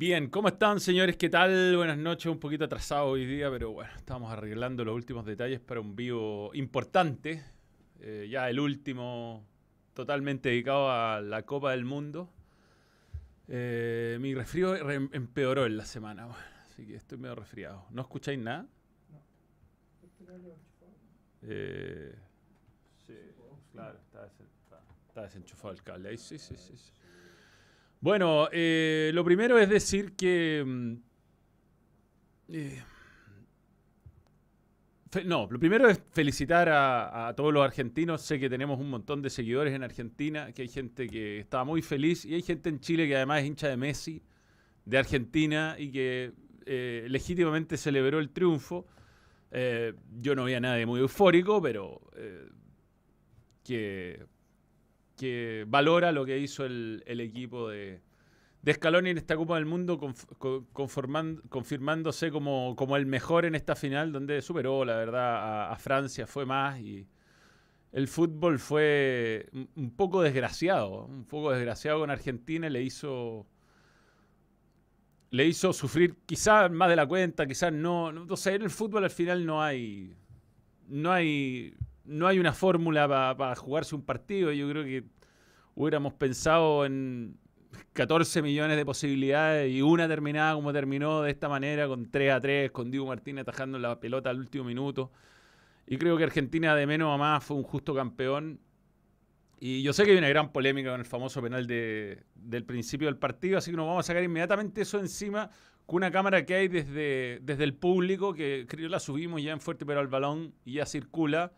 Bien, ¿cómo están señores? ¿Qué tal? Buenas noches, un poquito atrasado hoy día, pero bueno, estamos arreglando los últimos detalles para un vivo importante, eh, ya el último totalmente dedicado a la Copa del Mundo. Eh, mi resfrío re- empeoró en la semana, bueno, así que estoy medio resfriado. ¿No escucháis nada? Eh, sí, claro, está desenchufado el cable ahí, sí, sí, sí. sí. Bueno, eh, lo primero es decir que... mm, eh, no, lo primero es felicitar a, a todos los argentinos. Sé que tenemos un montón de seguidores en Argentina, que hay gente que está muy feliz y hay gente en Chile que además es hincha de Messi, de Argentina y que eh, legítimamente celebró el triunfo. Yo no veía nada de muy eufórico, pero que, que valora lo que hizo el, el equipo de, de Scaloni en esta Copa del Mundo, confirmándose como, como el mejor en esta final, donde superó, la verdad, a, Francia, fue más y el fútbol fue un- poco desgraciado, un poco desgraciado con Argentina, le hizo le hizo sufrir quizás más de la cuenta, quizás no, no, en el fútbol al final no hay no hay no hay una fórmula para jugarse un partido, yo creo que hubiéramos pensado en 14 millones de posibilidades y una terminada como terminó de esta manera, con 3 a 3, con Diego Martínez atajando la pelota al último minuto. Y creo que Argentina de menos a más fue un justo campeón. Y yo sé que hay una gran polémica con el famoso penal de- del principio del partido, así que nos vamos a sacar inmediatamente eso encima con una cámara que hay desde, desde el público, que creo la subimos ya en Fuerte pero al balón y ya circula,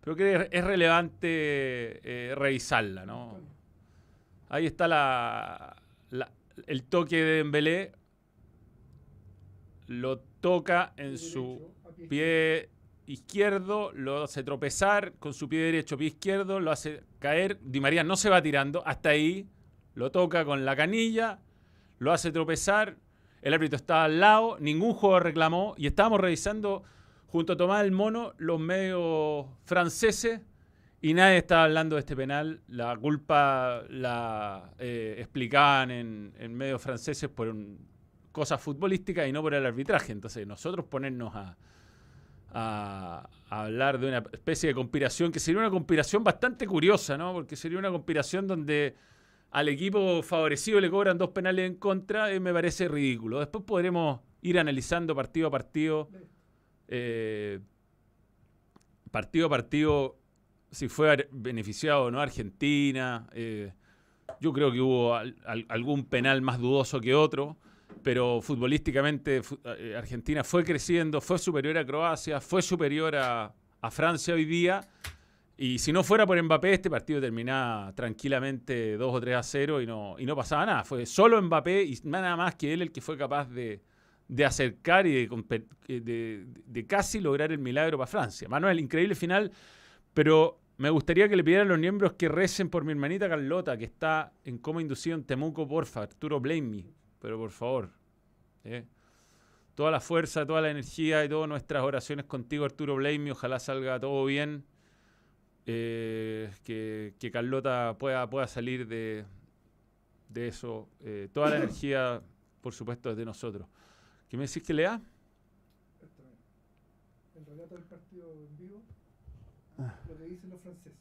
pero que es relevante eh, revisarla, ¿no? Ahí está la, la- el toque de Dembélé. Lo toca en su pie izquierdo, lo hace tropezar con su pie derecho, pie izquierdo, lo hace caer. Di María no se va tirando, hasta ahí lo toca con la canilla, lo hace tropezar. El árbitro está al lado, ningún jugador reclamó y estábamos revisando junto a Tomás el Mono los medios franceses y nadie estaba hablando de este penal. La culpa la eh, explicaban en, en medios franceses por un- cosas futbolísticas y no por el arbitraje. Entonces, nosotros ponernos a, a- hablar de una especie de conspiración que sería una conspiración bastante curiosa, ¿no? Porque sería una conspiración donde al equipo favorecido le cobran dos penales en contra, eh, me parece ridículo. Después podremos ir analizando partido a partido, eh, partido a partido, si fue beneficiado o no Argentina. eh, yo creo que hubo al- al- algún penal más dudoso que otro, pero futbolísticamente fu- eh, Argentina fue creciendo, fue superior a Croacia, fue superior a, a Francia hoy día. Y si no fuera por Mbappé, este partido terminaba tranquilamente 2 o 3 a 0 y no, y no pasaba nada. Fue solo Mbappé y nada más que él el que fue capaz de, de acercar y de, eh, de- de casi lograr el milagro para Francia. Manuel, increíble final, pero me gustaría que le pidieran a los miembros que recen por mi hermanita Carlota, que está en coma inducido en Temuco, porfa. Arturo, blame me, pero por favor. ¿eh? Toda la fuerza, toda la energía y todas nuestras oraciones contigo, Arturo, blame me. Ojalá salga todo bien. eh, que, Carlota pueda, pueda salir de, de eso. toda la energía, por supuesto, es de nosotros. ¿Qué me decís que lea? El relato del partido en vivo, lo que dicen los franceses.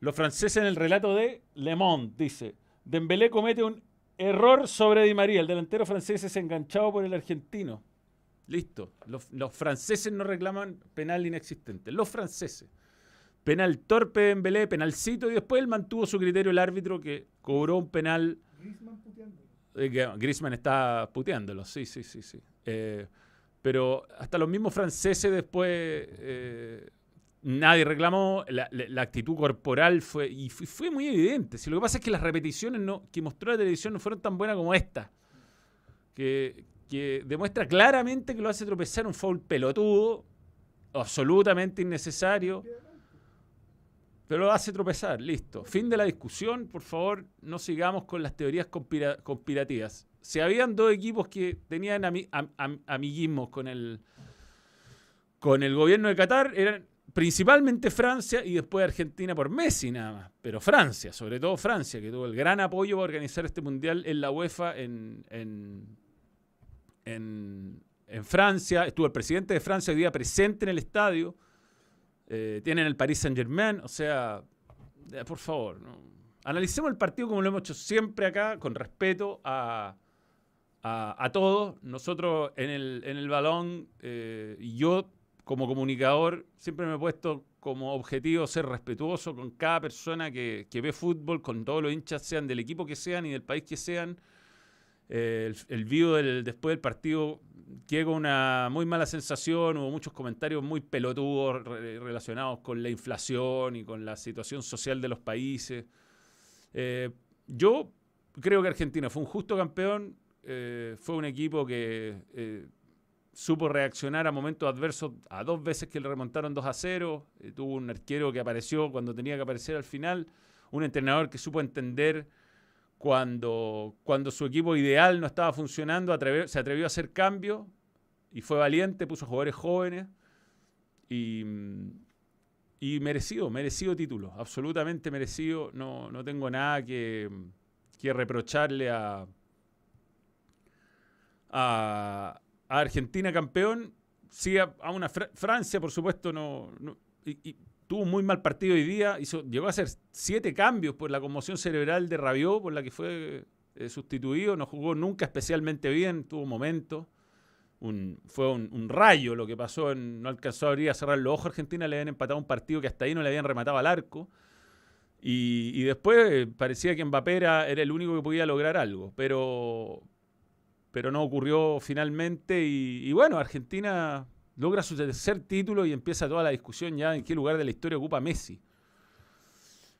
Los franceses en el relato de Le Monde dice, Dembélé comete un error sobre Di María, el delantero francés es enganchado por el argentino. Listo. Los, los franceses no reclaman penal inexistente. Los franceses. Penal torpe de Dembélé, penalcito, y después él mantuvo su criterio el árbitro que cobró un penal Griezmann puteando. Eh, Griezmann está puteándolo, sí, sí, sí, sí. Eh, pero hasta los mismos franceses después eh, nadie reclamó, la, actitud corporal fue, y fue, fue muy evidente. Si lo que pasa es que las repeticiones no, que mostró la televisión no fueron tan buenas como esta, que, que demuestra claramente que lo hace tropezar un foul pelotudo, absolutamente innecesario. Pero lo hace tropezar, listo. Fin de la discusión, por favor, no sigamos con las teorías conspira- conspirativas. Si habían dos equipos que tenían ami- am- am- amiguismos con el, con el gobierno de Qatar, eran principalmente Francia y después Argentina por Messi nada más. Pero Francia, sobre todo Francia, que tuvo el gran apoyo para organizar este mundial en la UEFA en- en, en Francia, estuvo el presidente de Francia hoy día presente en el estadio, eh, tienen el Paris Saint Germain, o sea, eh, por favor, analicemos el partido como lo hemos hecho siempre acá, con respeto a, a, a todos. Nosotros en el, en el balón, eh, yo como comunicador, siempre me he puesto como objetivo ser respetuoso con cada persona que, que ve fútbol, con todos los hinchas, sean del equipo que sean y del país que sean. Eh, el, el del, después del partido quedé una muy mala sensación, hubo muchos comentarios muy pelotudos re- relacionados con la inflación y con la situación social de los países. Eh, yo creo que Argentina fue un justo campeón, eh, fue un equipo que eh, supo reaccionar a momentos adversos a dos veces que le remontaron 2 a 0, eh, tuvo un arquero que apareció cuando tenía que aparecer al final, un entrenador que supo entender cuando, cuando su equipo ideal no estaba funcionando, se atrevió a hacer cambios y fue valiente, puso jugadores jóvenes y, y merecido, merecido título, absolutamente merecido. No, no tengo nada que, que reprocharle a, a, Argentina campeón. Sí, a, una Fra- Francia, por supuesto, no, tuvo un muy mal partido hoy día. Llegó a hacer siete cambios por la conmoción cerebral de Rabiot, por la que fue eh, sustituido. No jugó nunca especialmente bien, tuvo momentos. Un- fue un, rayo lo que pasó. en- no alcanzó a abrir a cerrar los ojos. Argentina le habían empatado un partido que hasta ahí no le habían rematado al arco. Y, después eh, parecía que Mbappé era, era el único que podía lograr algo. Pero, pero no ocurrió finalmente. Y bueno, Argentina logra su tercer título y empieza toda la discusión ya en qué lugar de la historia ocupa Messi.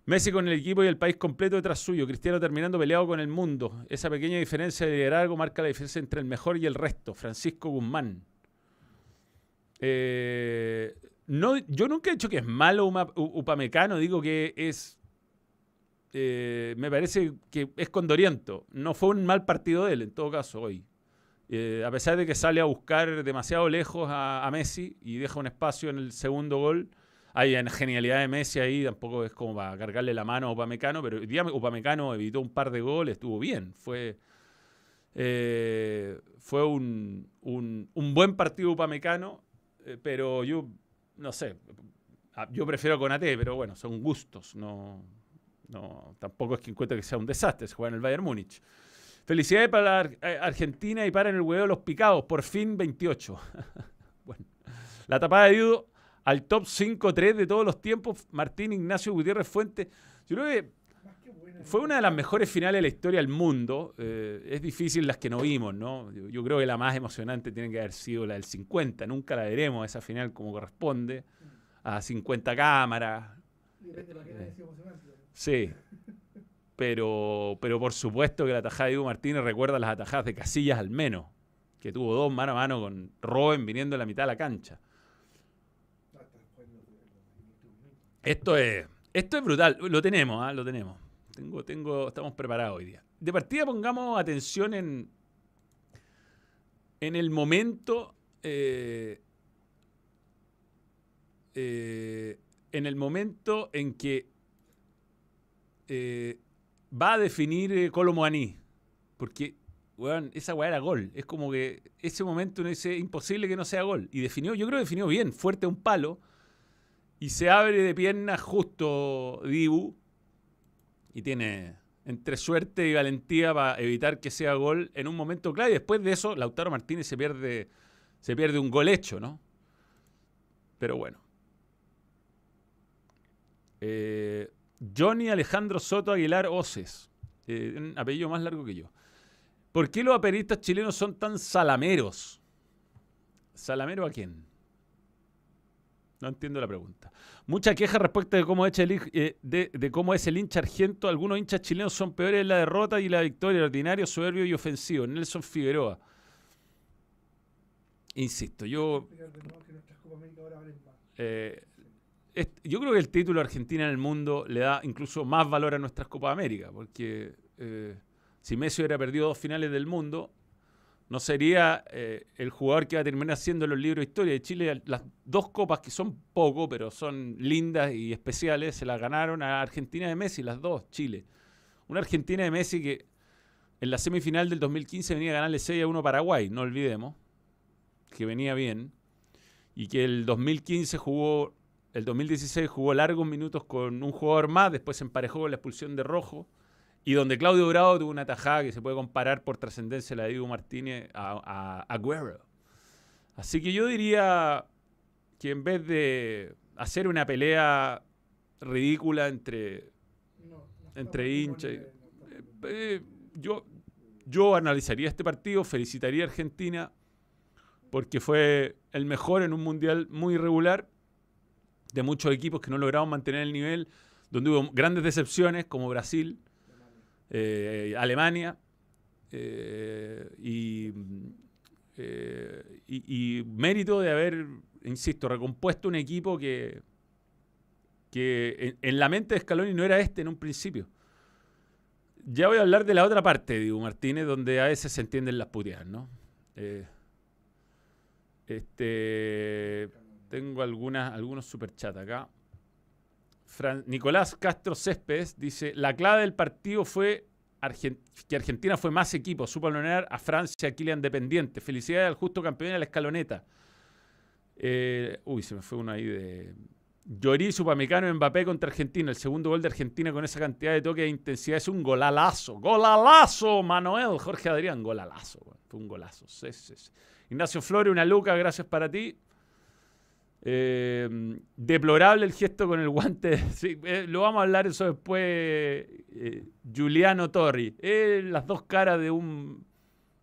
Messi con el equipo y el país completo detrás suyo. Cristiano terminando peleado con el mundo. Esa pequeña diferencia de liderazgo marca la diferencia entre el mejor y el resto. Francisco Guzmán. Eh, no, yo nunca he dicho que es malo Upamecano. Digo que es... eh, me parece que es condoriento. No fue un mal partido de él, en todo caso, hoy. Eh, a pesar de que sale a buscar demasiado lejos a, Messi y deja un espacio en el segundo gol, hay genialidad de Messi ahí, tampoco es como para cargarle la mano a Upamecano, pero Upamecano evitó un par de goles, estuvo bien, fue, eh, fue un, un- buen partido Upamecano, eh, pero yo, no sé, yo prefiero Conate, pero bueno, son gustos, no, no, tampoco es que encuentre que sea un desastre, se juega en el Bayern Múnich. Felicidades para la eh, Argentina y para el huevo los picados. Por fin 28. bueno. La tapada de Dido al top 5-3 de todos los tiempos. Martín Ignacio Gutiérrez Fuente. Yo creo que fue una de las mejores finales de la historia del mundo. Eh, es difícil las que no vimos, ¿no? Yo, yo creo que la más emocionante tiene que haber sido la del 50. Nunca la veremos esa final como corresponde. A 50 cámaras. Depende pero- Sí. Pero, pero por supuesto que la tajada de Diego Martínez recuerda las atajadas de Casillas al menos, que tuvo dos mano a mano con Robben viniendo a la mitad de la cancha. Esto es, esto es brutal. Lo tenemos, ¿ah? lo tenemos. Tengo, tengo, estamos preparados hoy día. De partida pongamos atención en, en el momento. eh, eh, en el momento en que eh, va a definir eh, Colo. Porque, weón, esa weá era gol. Es como que ese momento uno dice, imposible que no sea gol. Y definió, yo creo que definió bien, fuerte un palo. Y se abre de piernas justo Dibu. Y tiene entre suerte y valentía para evitar que sea gol en un momento clave. Y después de eso, Lautaro Martínez se pierde, se pierde un gol hecho, ¿no? Pero bueno. Eh, Johnny Alejandro Soto Aguilar Oces. Eh, un apellido más largo que yo. ¿Por qué los aperistas chilenos son tan salameros? ¿Salamero a quién? No entiendo la pregunta. Mucha queja respecto de cómo, echa el, eh, de, de cómo es el hincha argento. Algunos hinchas chilenos son peores en la derrota y la victoria. Ordinario, soberbio y ofensivo. Nelson Figueroa. Insisto, yo eh, yo creo que el título Argentina en el mundo le da incluso más valor a nuestras Copas América, porque eh, si Messi hubiera perdido dos finales del mundo, no sería eh, el jugador que va a terminar siendo los libros de historia de Chile. Las dos copas que son poco, pero son lindas y especiales, se las ganaron a Argentina de Messi, las dos, Chile. Una Argentina de Messi que en la semifinal del 2015 venía a ganarle 6 a 1 Paraguay, no olvidemos, que venía bien, y que el 2015 jugó, el 2016 jugó largos minutos con un jugador más, después se emparejó con la expulsión de Rojo, y donde Claudio Dorado tuvo una tajada que se puede comparar por trascendencia la de Diego Martínez a, a Agüero. Así que yo diría que en vez de hacer una pelea ridícula entre, entre hinchas, eh, yo, yo analizaría este partido, felicitaría a Argentina porque fue el mejor en un mundial muy irregular de muchos equipos que no lograron mantener el nivel, donde hubo grandes decepciones como Brasil, Alemania eh, eh, y, y, mérito de haber, insisto, recompuesto un equipo que, que en, la mente de Scaloni no era este en un principio. Ya voy a hablar de la otra parte, Diego Martínez, donde a veces se entienden las puteadas, ¿no? Eh, este, tengo algunas, algunos superchats acá. Nicolás Castro Céspedes dice, la clave del partido fue que Argentina fue más equipo, supo alonar a Francia, aquí Dependiente. Felicidades al justo campeón de la escaloneta. Eh, uy, se me fue uno ahí de Llorí, Supamecano, Mbappé contra Argentina. El segundo gol de Argentina con esa cantidad de toque e intensidad es un golalazo. ¡Golalazo! Manuel, Jorge Adrián, golalazo. Fue un golazo. Ignacio Flores, una luca, gracias para ti. Eh, deplorable el gesto con el guante. Eh, lo vamos a hablar eso después. Eh, Giuliano Torri. las dos caras de un,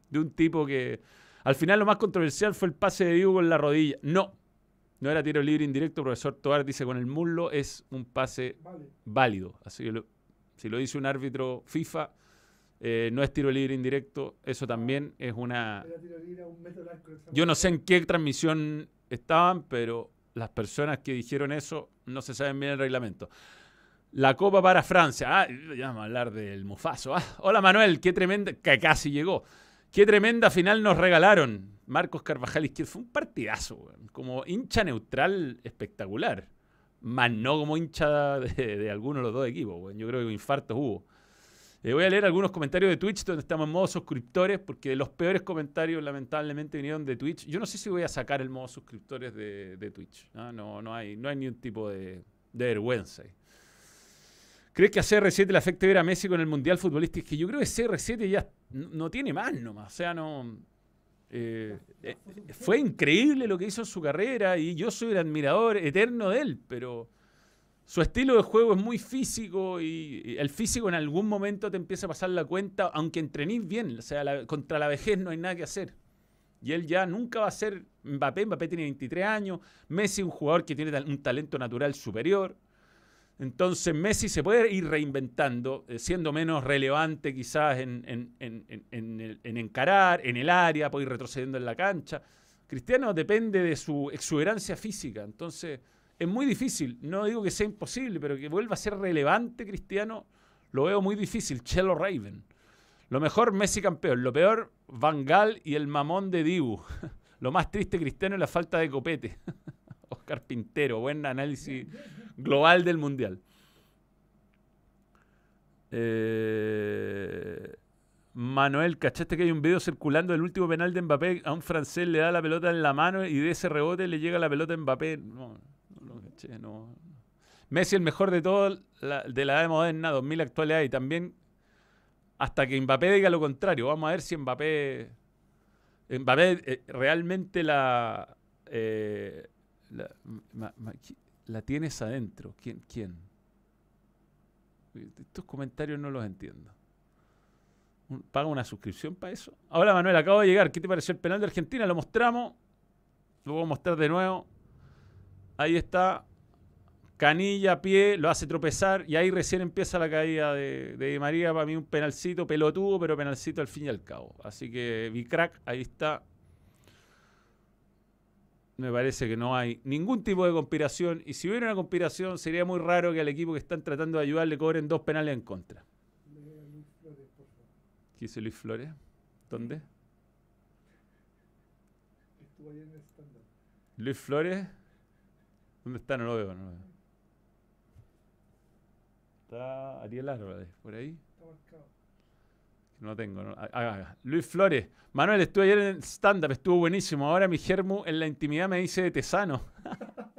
de un tipo que. Al final lo más controversial fue el pase de Diego con la rodilla. No, no era tiro libre indirecto, profesor Toar dice con el muslo es un pase válido. Así que si lo dice un árbitro FIFA, eh, no es tiro libre indirecto, eso también es una... Yo no sé en qué transmisión estaban, pero las personas que dijeron eso no se saben bien el reglamento. La Copa para Francia. Ah, ya vamos a hablar del Mufaso. Ah, hola Manuel, qué tremenda, que casi llegó. Qué tremenda final nos regalaron. Marcos Carvajal Izquierdo. Fue un partidazo, como hincha neutral espectacular. Más no como hincha de, alguno de los dos equipos. Yo creo que infartos hubo. Eh, voy a leer algunos comentarios de Twitch donde estamos en modo suscriptores, porque los peores comentarios lamentablemente vinieron de Twitch. Yo no sé si voy a sacar el modo suscriptores de, Twitch. ¿no? No, hay, no hay ni un tipo de, de vergüenza. ¿Crees que a CR7 le afecte ver a Messi con el Mundial Futbolístico? Que yo creo que CR7 ya no, tiene más nomás. O sea, no. Eh, eh, fue increíble lo que hizo en su carrera y yo soy el admirador eterno de él, pero su estilo de juego es muy físico y el físico en algún momento te empieza a pasar la cuenta, aunque entrenís bien. O sea, contra la vejez no hay nada que hacer. Y él ya nunca va a ser Mbappé. Mbappé tiene 23 años. Messi, un jugador que tiene un talento natural superior. Entonces Messi se puede ir reinventando, eh, siendo menos relevante quizás en, encarar, en el área, puede ir retrocediendo en la cancha. Cristiano depende de su exuberancia física, entonces es muy difícil. No digo que sea imposible, pero que vuelva a ser relevante Cristiano, lo veo muy difícil. Chelo Raven. Lo mejor Messi campeón, lo peor Van Gaal y el mamón de Dibu. Lo más triste Cristiano es la falta de copete. Oscar Pintero, buen análisis global del Mundial. Eh, Manuel, ¿cachaste que hay un video circulando del último penal de Mbappé? A un francés le da la pelota en la mano y de ese rebote le llega la pelota a Mbappé. No, caché, no. Messi el mejor de todo de la edad moderna, 2000 actualidad y también hasta que Mbappé diga lo contrario. Vamos a ver si Mbappé, Mbappé eh, realmente la, eh, la tienes adentro. ¿Quién? ¿Quién? Estos comentarios no los entiendo. ¿Paga una suscripción para eso? Ahora, Manuel, acabo de llegar. ¿Qué te pareció el penal de Argentina? Lo mostramos. Lo voy a mostrar de nuevo. Ahí está. Canilla, pie, lo hace tropezar y ahí recién empieza la caída de, de María. Para mí un penalcito pelotudo, pero penalcito al fin y al cabo. Así que Bicrack, ahí está me parece que no hay ningún tipo de conspiración. Y si hubiera una conspiración, sería muy raro que al equipo que están tratando de ayudar le cobren dos penales en contra. ¿Qué dice Luis Flores? ¿Dónde? Luis Flores. ¿Dónde está? No lo veo. No lo veo. Está Ariel Álvarez, por ahí. No tengo. no. Ah, ah, Luis Flores. Manuel, estuve ayer en stand-up, estuvo buenísimo. Ahora mi germu en la intimidad me dice de tesano.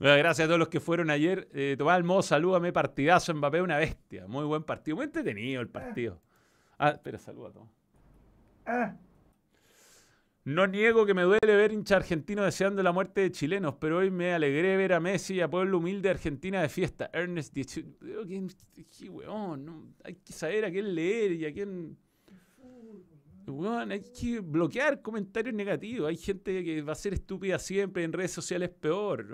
Bueno, gracias a todos los que fueron ayer. Eh, Tomás Almodo, salúdame, partidazo Mbappé, una bestia. Muy buen partido, muy entretenido el partido. Ah, espera, saluda a todos. Ah, No niego que me duele ver hincha argentino deseando la muerte de chilenos, pero hoy me alegré ver a Messi y a Pueblo Humilde de Argentina de fiesta. Ernest 18. Digo, ¿quién- qué weón, no, hay que saber a quién leer y a quién. Weón, hay que bloquear comentarios negativos. Hay gente que va a ser estúpida siempre, en redes sociales peor.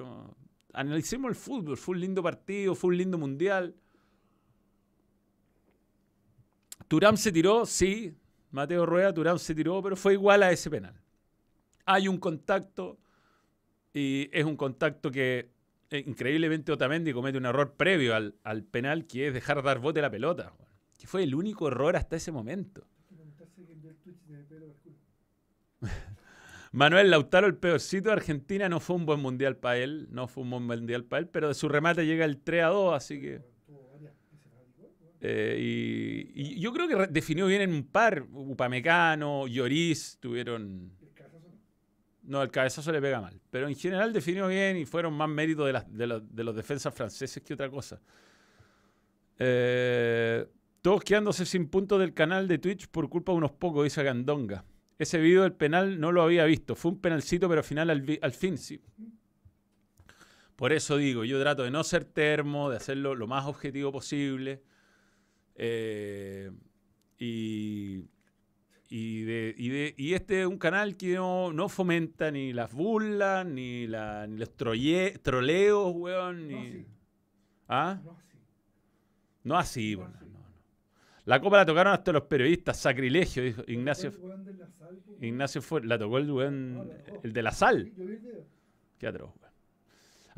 Analicemos el fútbol. Fue un lindo partido, fue un lindo mundial. Turán se tiró, sí. Mateo Rueda, Turán se tiró, pero fue igual a ese penal. Hay un contacto y es un contacto que eh, increíblemente Otamendi comete un error previo al, al penal que es dejar dar bote la pelota. Que fue el único error hasta ese momento. Manuel Lautaro, el peorcito de Argentina, no fue un buen mundial para él. No fue un buen mundial para él, pero de su remate llega el 3 a 2, así que. Tuvo varias que se radicó, weón. Eh, y, yo creo que definió bien en un par. Upamecano, Lloris tuvieron. El cabezazo no. El cabezazo le pega mal. Pero en general definió bien y fueron más méritos de, los, de los defensas franceses que otra cosa. Eh, todos quedándose sin puntos del canal de Twitch por culpa de unos pocos, dice Gandonga. Ese video del penal no lo había visto. Fue un penalcito, pero al final, al fin, sí. Por eso digo, yo trato de no ser termo, de hacerlo lo más objetivo posible. Eh, y, y, de- y de- y este es un canal que no, no fomenta ni las burlas, ni, la- ni los troye- troleos, weón. No Ni, así. ¿Ah? No así. No así, No bueno, así. no. La copa la tocaron hasta los periodistas, sacrilegio, dijo Ignacio. Ignacio fue, la tocó el weón, tocó. el de la sal. Qué atroz.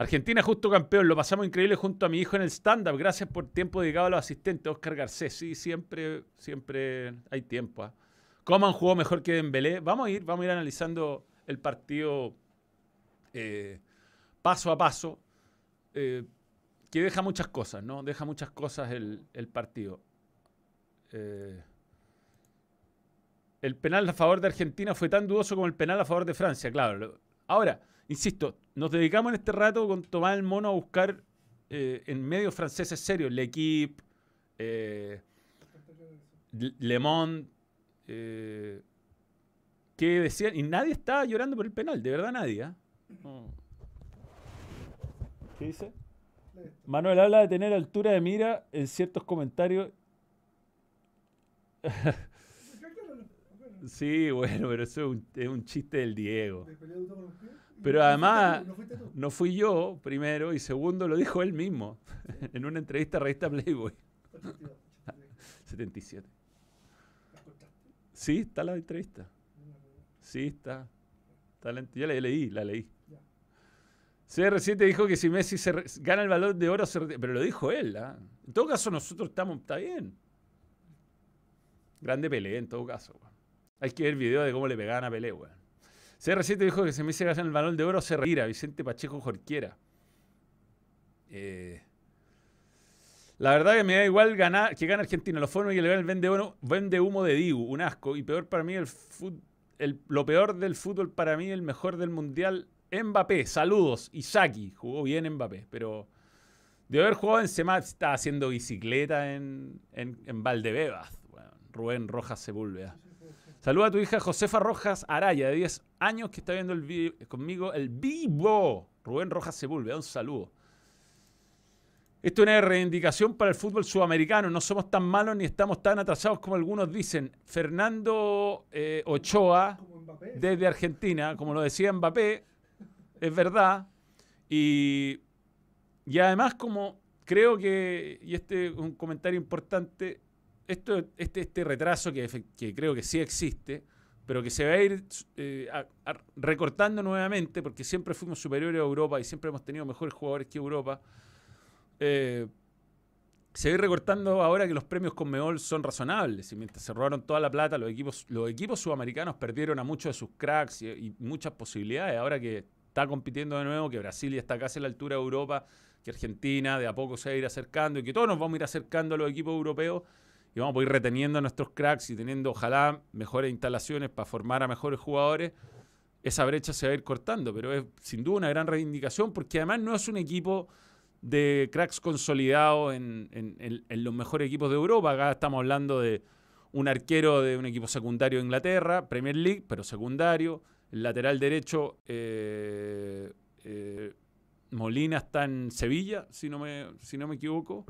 Argentina justo campeón, lo pasamos increíble junto a mi hijo en el stand-up. Gracias por tiempo dedicado a los asistentes. Oscar Garcés, sí, siempre, siempre hay tiempo. ¿ah? Coman jugó mejor que Dembélé. Vamos a ir, vamos a ir analizando el partido eh, paso a paso, eh, que deja muchas cosas, ¿no? Deja muchas cosas el, partido. Eh, el penal a favor de Argentina fue tan dudoso como el penal a favor de Francia, claro. Ahora, insisto, nos dedicamos en este rato con Tomás el Mono a buscar eh, en medios franceses serios, L'Equipe, eh, Le Monde, eh, que decían, y nadie estaba llorando por el penal, de verdad nadie. ¿ah? No. ¿Qué dice? Manuel habla de tener altura de mira en ciertos comentarios. Sí, bueno, pero eso es un, es un chiste del Diego. te Pero no fuiste además- tú, No fuiste tú. No fui yo, primero, y segundo, lo dijo él mismo en una entrevista a revista Playboy 82, 83. 77. ¿La encontraste? Sí, está la entrevista. Sí, está. está la ya la leí, la leí. Ya. CR7 dijo que si Messi se re- gana el balón de oro, se pero lo dijo él. ¿ah? En todo caso, nosotros estamos, está bien. Grande Pelé, en todo caso. Hay que ver video de cómo le pegaban a Pelé, weón. CR7 dijo que si Messi gana el balón de oro, se retira. Vicente Pacheco Jorquiera. Eh, la verdad que me da igual ganar, que gane Argentina. Los fondos el vende, humo- vende humo de Dibu, un asco. Y peor para mí, el, el- lo peor del fútbol para mí, el mejor del mundial, Mbappé. Saludos. Isaki, jugó bien Mbappé, pero de haber jugado en Semá, estaba haciendo bicicleta en, en, en Valdebebas. Bueno, Rubén Rojas Sepúlveda. Saluda a tu hija Josefa Rojas Araya, de 10 años, que está viendo el conmigo el vivo. Rubén Rojas Sepúlveda, un saludo. Esto es una reivindicación para el fútbol sudamericano. No somos tan malos ni estamos tan atrasados como algunos dicen. Fernando eh, Ochoa, desde Argentina, como lo decía Mbappé, es verdad. Y, y además, como creo que, y este es un comentario importante, esto, este, este retraso que creo que sí existe, pero que se va a ir eh, recortando nuevamente, porque siempre fuimos superiores a Europa y siempre hemos tenido mejores jugadores que Europa. eh, se va a ir recortando ahora que los premios con Meol son razonables. Y mientras se robaron toda la plata, los equipos, los equipos sudamericanos perdieron a muchos de sus cracks y, y muchas posibilidades. Ahora que está compitiendo de nuevo, que Brasil ya está casi a la altura de Europa, que Argentina de a poco se va a ir acercando y que todos nos vamos a ir acercando a los equipos europeos. Y vamos a ir reteniendo a nuestros cracks y teniendo, ojalá, mejores instalaciones para formar a mejores jugadores, esa brecha se va a ir cortando. Pero es sin duda una gran reivindicación porque además no es un equipo de cracks consolidados en, en los mejores equipos de Europa. Acá estamos hablando de un arquero de un equipo secundario de Inglaterra, Premier League, pero secundario. El lateral derecho, eh, eh, Molina está en Sevilla, si no me, si no me equivoco.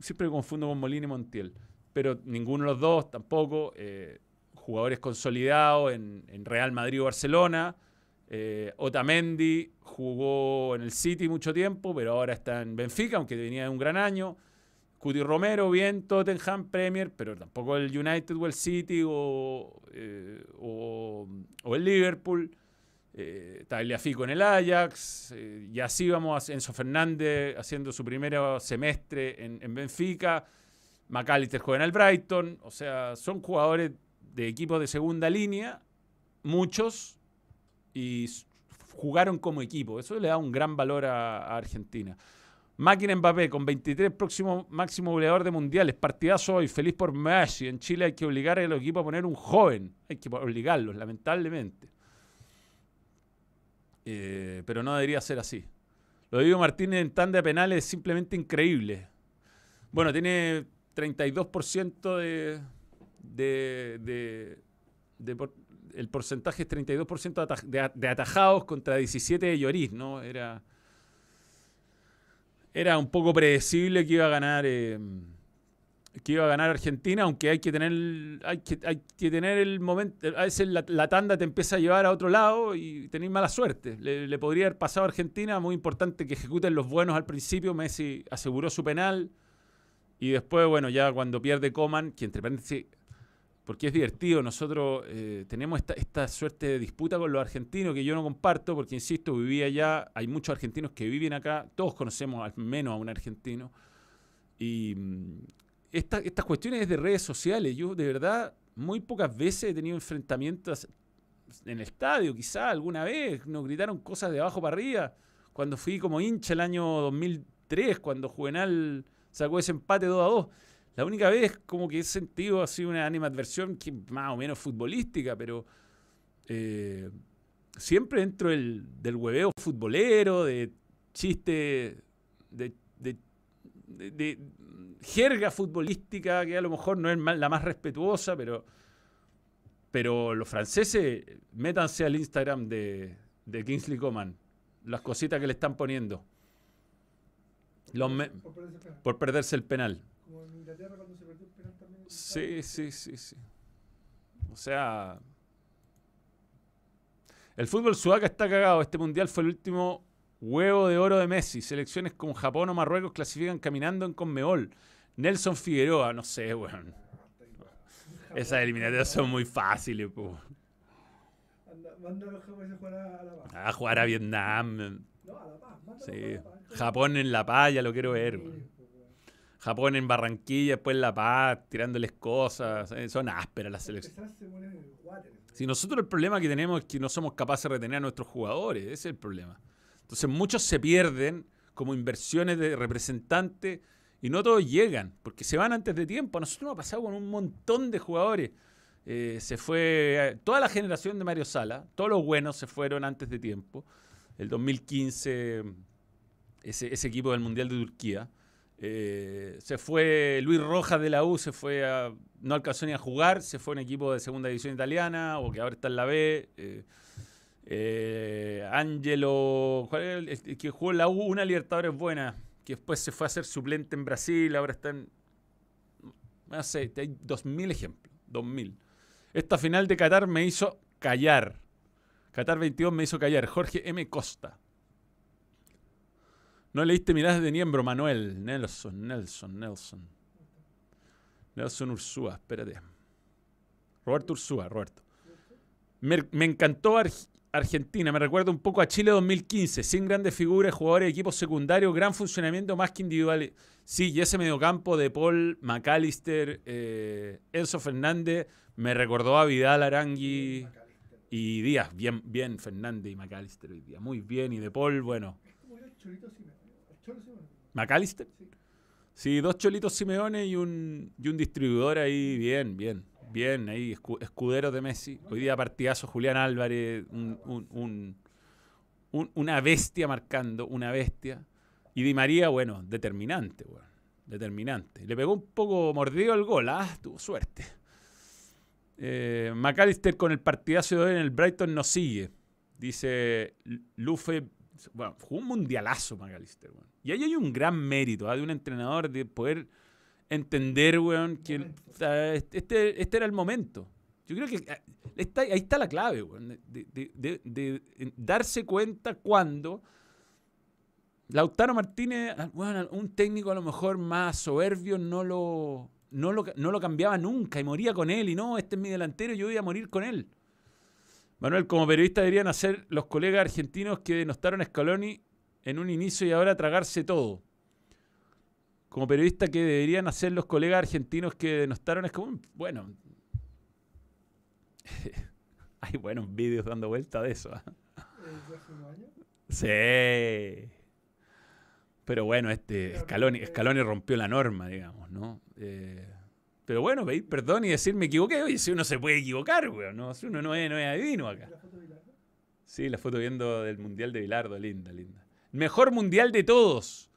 Siempre confundo con Molina y Montiel. Pero ninguno de los dos tampoco. Eh, jugadores consolidados en, Real Madrid o Barcelona. Otamendi jugó en el City mucho tiempo, pero ahora está en Benfica, aunque venía de un gran año. Cuti Romero, bien, Tottenham, Premier, pero tampoco el United o el City o, eh, el Liverpool. Eh, Tagliafico en el Ajax. Eh, y así vamos a Enzo Fernández haciendo su primer semestre en, Benfica. McAllister juega en el Brighton. O sea, son jugadores de equipos de segunda línea, muchos, y jugaron como equipo. Eso le da un gran valor a Argentina. Máquina Mbappé con 23 próximo máximo goleador de mundiales. Partidazo hoy. Feliz por Messi. En Chile hay que obligar al equipo a poner un joven. Hay que obligarlos, lamentablemente. Eh, pero no debería ser así. Lo de Diego Martínez en tanda de penales es simplemente increíble. Bueno, tiene 32% de, de, el porcentaje es 32% de, de, atajados contra 17 de Lloris, ¿no? Era era un poco predecible que iba a ganar eh, que iba a ganar Argentina, aunque hay que tener hay que, tener el momento, a veces la, tanda te empieza a llevar a otro lado y tenéis mala suerte. Le, podría haber pasado a Argentina, muy importante que ejecuten los buenos al principio, Messi aseguró su penal y después, bueno, ya cuando pierde Coman, que entre paréntesis porque es divertido. Nosotros eh, tenemos esta, suerte de disputa con los argentinos que yo no comparto, porque insisto, vivía allá, hay muchos argentinos que viven acá, todos conocemos al menos a un argentino. Y mm, estas cuestiones de redes sociales, yo de verdad muy pocas veces he tenido enfrentamientos en el estadio, quizá alguna vez, nos gritaron cosas de abajo para arriba. Cuando fui como hincha el año 2003, cuando Juvenal sacó ese empate 2 a 2 la única vez como que he sentido así una animadversión que más o menos futbolística, pero eh, siempre dentro del, del hueveo futbolero, de chiste, de, jerga futbolística, que a lo mejor no es la más respetuosa, pero, pero los franceses, métanse al Instagram de, de Kingsley Coman, las cositas que le están poniendo. Por perderse el penal. Como en Inglaterra cuando se perdió el penal también. Sí, sí, sí, sí. O sea. El fútbol sudaca está cagado. Este mundial fue el último huevo de oro de Messi. Selecciones como Japón o Marruecos clasifican caminando en Conmebol. Nelson Figueroa, no sé, weón. Esas eliminatorias son muy fáciles, po. Manda a los japoneses a jugar a La. A jugar a Vietnam. Sí. Japón en La Paz, ya lo quiero ver. Japón en Barranquilla, después en La Paz, tirándoles cosas. Eh, son ásperas las selecciones. Si nosotros el problema que tenemos es que no somos capaces de retener a nuestros jugadores, ese es el problema. Entonces muchos se pierden como inversiones de representantes y no todos llegan, porque se van antes de tiempo. A nosotros nos ha pasado con un montón de jugadores. Eh, se fue toda la generación de Mario Sala, todos los buenos se fueron antes de tiempo. El 2015, ese, equipo del Mundial de Turquía. Eh, se fue Luis Rojas de la U, se fue a, no alcanzó ni a jugar, se fue a un equipo de segunda división italiana o que ahora está en la B. Eh, eh, Angelo, el, que jugó en la U, una Libertadores buena, que después se fue a ser suplente en Brasil, ahora está en. No sé, hay dos mil ejemplos, dos mil. Esta final de Qatar me hizo callar. Qatar 22 me hizo callar. Jorge M. Costa. No leíste Miradas de Niembro, Manuel. Nelson, Nelson, Nelson. Nelson Ursúa, espérate. Roberto Ursúa, Roberto. Me, encantó Argentina, me recuerda un poco a Chile 2015, sin grandes figuras, jugadores equipos secundarios, gran funcionamiento más que individual. Sí, y ese mediocampo de Paul, McAllister, eh, Enzo Fernández, me recordó a Vidal, Arangui y Díaz. Bien, bien Fernández y McAllister hoy día. Muy bien. Y de Paul, bueno. ¿McAllister? Sí, dos cholitos Simeone y un, y un distribuidor ahí, bien, bien, bien, ahí, escu- escuderos de Messi. Hoy día partidazo Julián Álvarez, un- un- un- un- una bestia marcando, una bestia. Y Di María, bueno, determinante, weón, determinante. Le pegó un poco mordido el gol, ah, tuvo suerte. Eh, McAllister con el partidazo de hoy en el Brighton no sigue. Dice Lufe. Bueno, jugó un mundialazo McAllister. Y ahí hay un gran mérito ¿ah? de un entrenador de poder entender, weón, que sea, este, este era el momento. Yo creo que ah, está, ahí está la clave, weón, de, de- de- de- de darse cuenta cuando Lautaro Martínez, ah, bueno, un técnico a lo mejor más soberbio no lo, no lo, no lo cambiaba nunca y moría con él. Y no, este es mi delantero, yo voy a morir con él. Manuel, como periodista deberían hacer los colegas argentinos que denostaron a Scaloni en un inicio y ahora tragarse todo. Como periodista que deberían hacer los colegas argentinos que denostaron a Scaloni. Bueno, hay buenos vídeos dando vuelta de eso. ¿ah? Eh, de hace unos años. Sí. Pero bueno, este Scaloni, Scaloni rompió la norma, digamos, ¿no? Eh, pero bueno, pedir perdón y decir me equivoqué. Oye, si uno se puede equivocar, weón, ¿no? Si uno no es, no es adivino acá. La foto de Bilardo. Sí, la foto viendo del Mundial de Bilardo, linda, linda. Mejor Mundial de todos.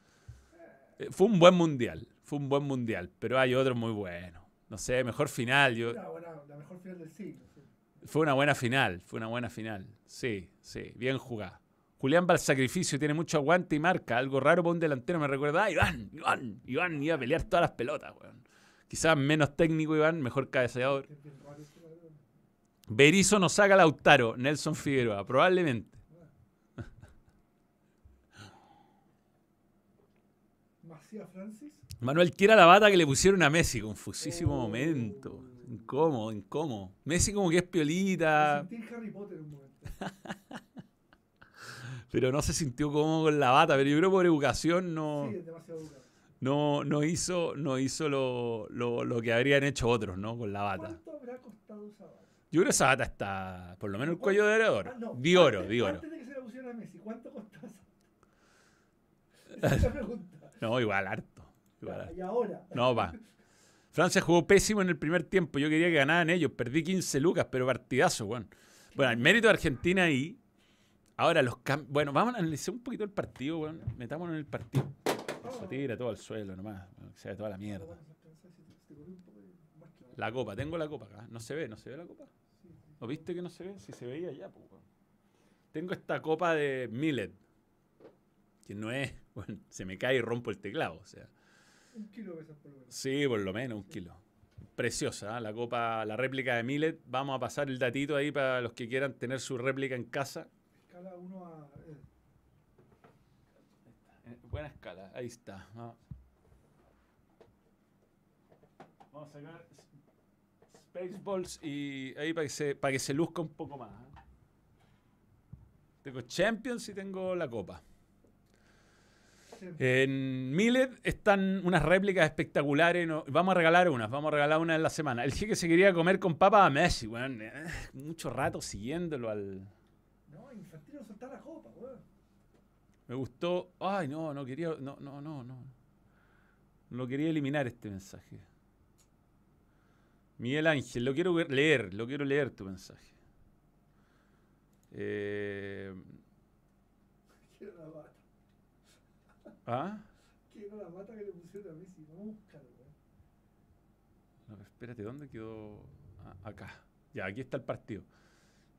Eh, fue un buen Mundial, fue un buen Mundial, pero hay otros muy buenos. No sé, mejor final. Yo, buena- la mejor final del siglo. sí. Fue una buena final, fue una buena final. Sí, sí, bien jugada. Julián va al sacrificio, tiene mucho aguante y marca. Algo raro para un delantero, me recuerda. Ah, Iván, Iván, Iván iba a pelear todas las pelotas, weón. Quizás menos técnico, Iván, mejor cabeceador. Que es bien raro ese cabrón. Berizzo no saca Lautaro, Nelson Figueroa, probablemente. Francis. Manuel quiera la bata que le pusieron a Messi, confusísimo Oh. momento. Incómodo, incómodo. Messi como que es Me piolita, sentí Harry Potter en un momento. pero no se sintió cómodo con la bata. Pero yo creo por educación no... Sí, demasiado no, no hizo, no hizo lo, lo- lo que habrían hecho otros, ¿no? Con la bata. ¿Cuánto habrá costado esa bata? Yo creo que esa bata está, por lo menos el cuello de oro. Ah, no, Di oro, antes- di oro. Antes de que se la pusieran a Messi, ¿cuánto costaba esa Esa es la pregunta. No, igual harto. igual Ya, harto. y ahora. No, va. Francia jugó pésimo en el primer tiempo. Yo quería que ganaran ellos. Perdí 15 lucas, pero partidazo, bueno. Bueno, el mérito de Argentina ahí. Ahora los cambios. Bueno, vamos a analizar un poquito el partido, weón. Metámonos en el partido. Se tira todo al suelo nomás. Que se ve toda la mierda. La copa, tengo la copa acá. No se ve, no se ve la copa. ¿No viste que no se ve? Si se veía ya, pues. Tengo esta copa de Millet. Que no es. Bueno, se me cae y rompo el teclado. O sea. Un kilo de esas por lo menos. Sí, por lo menos un kilo. Preciosa, ¿ah? la copa, la réplica de Millet. Vamos a pasar el datito ahí para los que quieran tener su réplica en casa. Escala 1 a. eh, Eh, Buena escala, ahí está. Vamos, Vamos a sacar Spaceballs y ahí para que se, para que se luzca un poco más. ¿ah? Tengo Champions y tengo la copa. En Millet están unas réplicas espectaculares. no- Vamos a regalar unas, vamos a regalar una en la semana. El que se quería comer con papa a Messi, weón. eh, Mucho rato siguiéndolo al. La copa, weón. Me gustó. Ay, no, no quería. No, no, no, no. No quería eliminar este mensaje. Miguel Ángel, lo quiero leer, lo quiero leer tu mensaje. Eh, Quiero la bata. ¿Ah? Quiero la bata que le pusieron a Messi. Vamos a buscarla, weón. No, espérate, ¿dónde quedó? Ah, acá. Ya, aquí está el partido.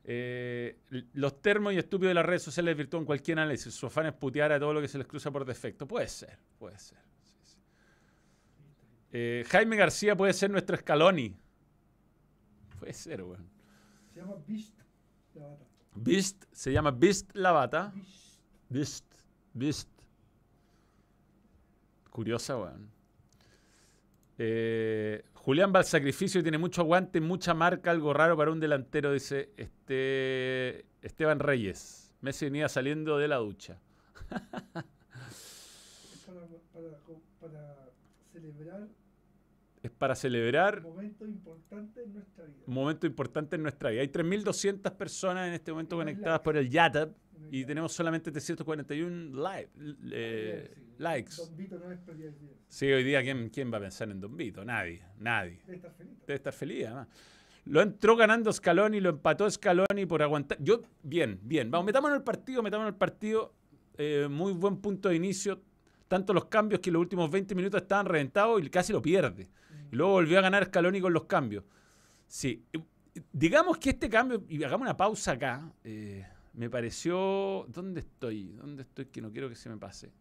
Eh, los termos y estúpidos de las redes sociales desvirtúan cualquier análisis. Su afán es putear a todo lo que se les cruza por defecto. Puede ser, puede ser. sí, sí. Eh, Jaime García puede ser nuestro Scaloni. Puede ser, weón. Se llama Beast la bata. Beast, se llama Beast la bata. Beast. Beast, Beast. Curiosa, weón. Eh, Julián va al sacrificio y tiene mucho aguante, mucha marca, algo raro para un delantero, dice este Esteban Reyes. Messi venía saliendo de la ducha. Es para, para, para celebrar Es para celebrar un momento importante en nuestra vida. un momento importante en nuestra vida. Hay 3.200 personas en este momento conectadas por el YATAP. En y tenemos solamente 341 like, eh, Sí, likes. Don Vito no es. Sí, hoy día, ¿quién, ¿quién va a pensar en Don Vito? Nadie, nadie. Debe estar feliz. Debe estar feliz, además. Lo entró ganando Scaloni, lo empató Scaloni por aguantar. Yo, bien, bien. Vamos, metámonos en el partido, metámonos en el partido. Eh, muy buen punto de inicio. Tanto los cambios que los últimos 20 minutos estaban reventados y casi lo pierde. Y luego volvió a ganar Scaloni con los cambios. Sí. Digamos que este cambio, y hagamos una pausa acá, eh, me pareció. ¿Dónde estoy? ¿Dónde estoy? Que no quiero que se me pase.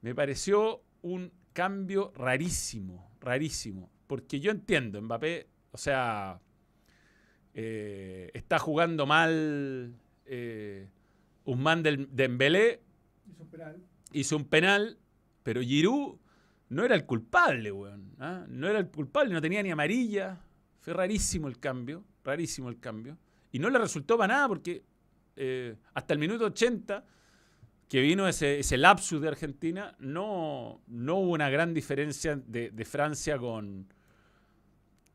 Me pareció un cambio rarísimo, rarísimo. Porque yo entiendo, Mbappé, o sea, eh, está jugando mal eh, Usman del Dembélé, Hizo un penal. hizo un penal, pero Giroud no era el culpable, weón. ¿ah? No era el culpable, no tenía ni amarilla. Fue rarísimo el cambio, rarísimo el cambio. Y no le resultó para nada porque eh, hasta el minuto 80, que vino ese, ese lapsus de Argentina, no, no hubo una gran diferencia de, Francia con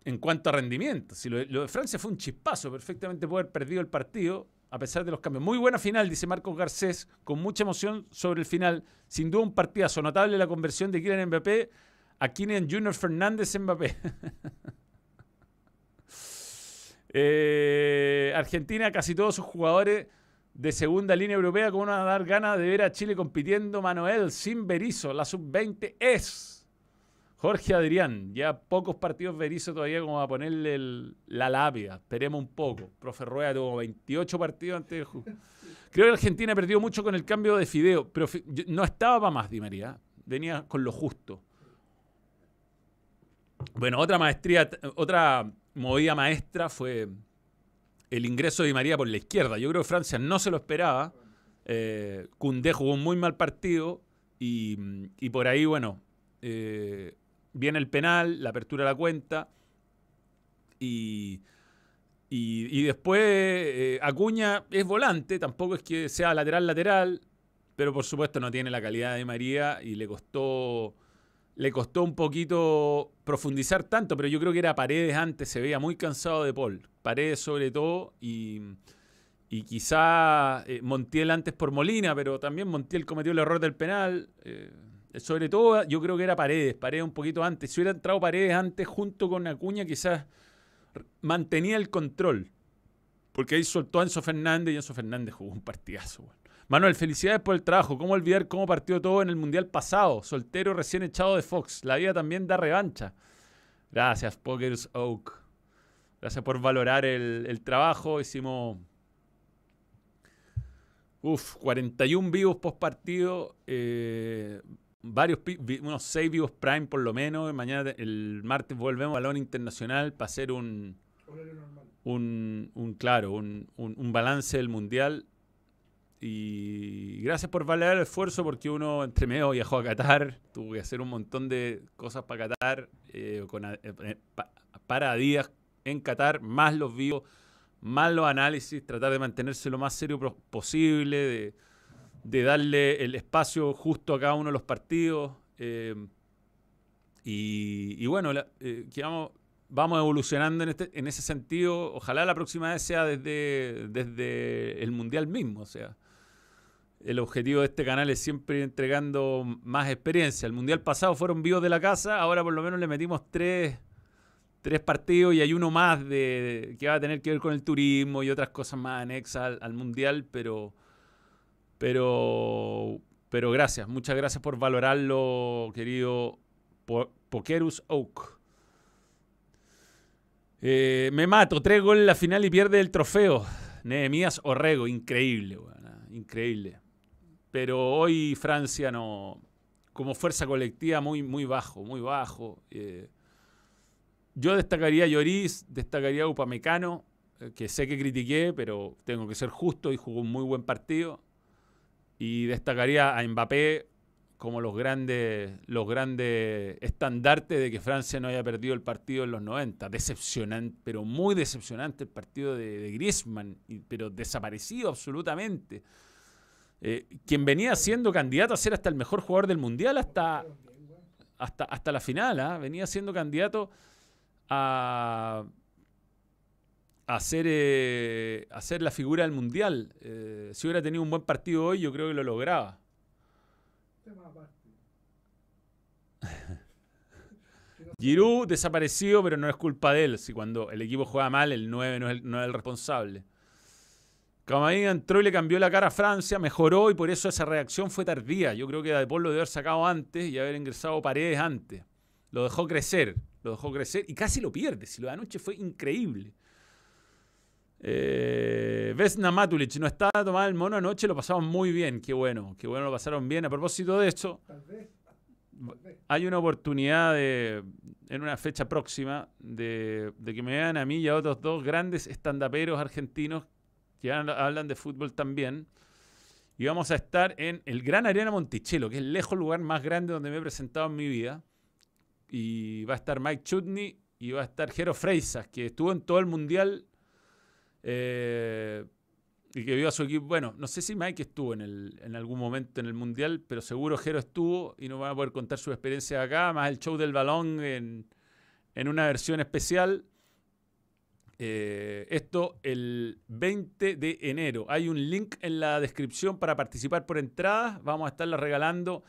en cuanto a rendimiento. Si lo, lo de Francia fue un chispazo, perfectamente puede haber perdido el partido a pesar de los cambios. Muy buena final, dice Marcos Garcés, con mucha emoción sobre el final. Sin duda un partidazo notable la conversión de Kylian Mbappé a Kylian Junior Fernández Mbappé. Eh, Argentina, casi todos sus jugadores de segunda línea europea, como van a dar ganas de ver a Chile compitiendo. Manuel, sin Berizzo, la sub-20 es. Jorge Adrián, ya pocos partidos Berizzo todavía como a ponerle la labia. Esperemos un poco. Profe Rueda tuvo 28 partidos antes de jugar. Creo que Argentina perdió mucho con el cambio de Fideo, pero no estaba para más Di María. Venía con lo justo. Bueno, otra maestría, otra movida maestra fue el ingreso de Di María por la izquierda. Yo creo que Francia no se lo esperaba. Eh, jugó un muy mal partido y, por ahí, bueno, eh, viene el penal, la apertura de la cuenta y, y, y después eh, Acuña es volante, tampoco es que sea lateral-lateral, pero por supuesto no tiene la calidad de María y le costó le costó un poquito profundizar tanto, pero yo creo que era Paredes antes, se veía muy cansado de Paul. Paredes sobre todo y, y quizá eh, Montiel antes por Molina, pero también Montiel cometió el error del penal. eh, sobre todo yo creo que era Paredes, Paredes un poquito antes. Si hubiera entrado Paredes antes junto con Acuña, quizás mantenía el control. Porque ahí soltó a Enzo Fernández y Enzo Fernández jugó un partidazo. weón. Manuel, felicidades por el trabajo. ¿Cómo olvidar cómo partió todo en el Mundial pasado? Soltero recién echado de Fox. La vida también da revancha. Gracias, Pokers Oak. Gracias por valorar el, el trabajo. Hicimos. Uf, 41 vivos post partido. eh, varios, unos 6 vivos Prime por lo menos. Mañana, el martes, volvemos a Balón Internacional para hacer un, un, un, claro, un, un- un balance del mundial. Y gracias por valorar el esfuerzo porque uno entre medio viajó a Qatar, tuvo que hacer un montón de cosas para Qatar, eh, con, eh, pa- para días en Qatar, más los vivos, más los análisis, tratar de mantenerse lo más serio posible, de, darle el espacio justo a cada uno de los partidos. eh, y, bueno, la- eh, vamos evolucionando en, este, en ese sentido. Ojalá la próxima vez sea desde, desde el Mundial mismo. O sea, el objetivo de este canal es siempre ir entregando más experiencia. El Mundial pasado fueron vivos de la casa, ahora por lo menos le metimos tres, tres partidos y hay uno más de, que va a tener que ver con el turismo y otras cosas más anexas al, al Mundial, pero, pero, pero gracias, muchas gracias por valorarlo, querido Po- Pokerus Oak. Eh, me mato, tres goles en la final y pierde el trofeo. Nehemías Orrego, increíble, weón, ah, increíble. Pero hoy Francia no, como fuerza colectiva muy, muy bajo, muy bajo. eh. yo destacaría a Lloris, destacaría a Upamecano, eh, que sé que critiqué, pero tengo que ser justo y jugó un muy buen partido. Y destacaría a Mbappé como los grandes, los grandes estandartes de que Francia no haya perdido el partido en los 90. Decepcionante, pero muy decepcionante el partido de, Griezmann, pero desaparecido absolutamente. Eh, quien venía siendo candidato a ser hasta el mejor jugador del mundial hasta, hasta, hasta la final, ¿ah? venía siendo candidato a, hacer, eh, hacer la figura del Mundial. Eh, si hubiera tenido un buen partido hoy, yo creo que lo lograba. Giroud desapareció, pero no es culpa de él. Si cuando el equipo juega mal, el 9 no es el, no es el responsable. Camavinga entró y le cambió la cara a Francia, mejoró y por eso esa reacción fue tardía. Yo creo que De Paul lo debe haber sacado antes y haber ingresado Paredes antes. Lo dejó crecer, lo dejó crecer y casi lo pierde. Si lo de anoche fue increíble. Eh, Vesna Matulic no estaba tomando el mono anoche, lo pasamos muy bien. Qué bueno, qué bueno lo pasaron bien. A propósito de eso, Tal vez. Tal vez. hay una oportunidad de, en una fecha próxima de, de que me vean a mí y a otros dos grandes estandaperos argentinos que hablan de fútbol también. Y vamos a estar en el Gran Arena Monticello, que es lejos el lugar más grande donde me he presentado en mi vida. Y va a estar Mike Chutney y va a estar Jero Freisas, que estuvo en todo el mundial eh, y que vio a su equipo. Bueno, no sé si Mike estuvo en, el, en algún momento en el mundial, pero seguro Jero estuvo y nos van a poder contar su experiencia acá, más el show del balón en una versión especial. Eh, esto el 20 de enero. Hay un link en la descripción para participar por entradas. Vamos a estarla regalando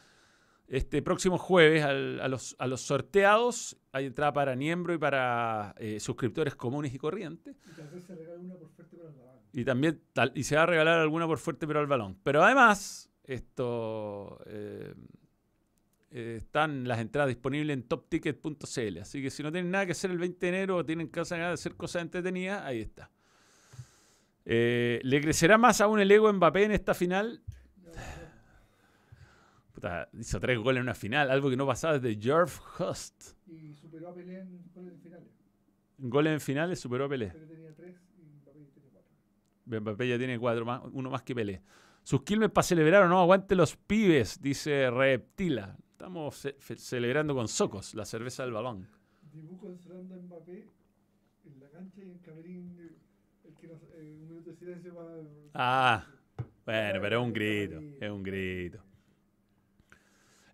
este próximo jueves al- a, los, a los sorteados. Hay entrada para miembros y para eh, suscriptores comunes y corrientes. Y vez se regale una por fuerte para el Laván. Y también tal- y se va a regalar alguna por fuerte pero al balón. Pero además, esto eh, eh, están las entradas disponibles en topticket.cl. Así que si no tienen nada que hacer el 20 de enero o tienen ganas de hacer cosas entretenidas, ahí está. Eh, ¿Le crecerá más aún el ego a Mbappé en esta final? Puta, hizo tres goles en una final, algo que no pasaba desde George Hust. Y superó a Pelé en goles en finales. En goles en finales superó a Pelé. Pelé tenía tres y Mbappé tenía cuatro. Mbappé ya tiene cuatro más, uno más que Pelé. Sus Quilmes para celebrar o no, aguante los pibes, dice Reptila. Estamos ce- celebrando con Socos, la cerveza del balón. Dibu consolando a Mbappé en la cancha y en Camerín. eh, El que nos, eh, un minuto de silencio para. Ah, bueno, pero es un grito, es un grito.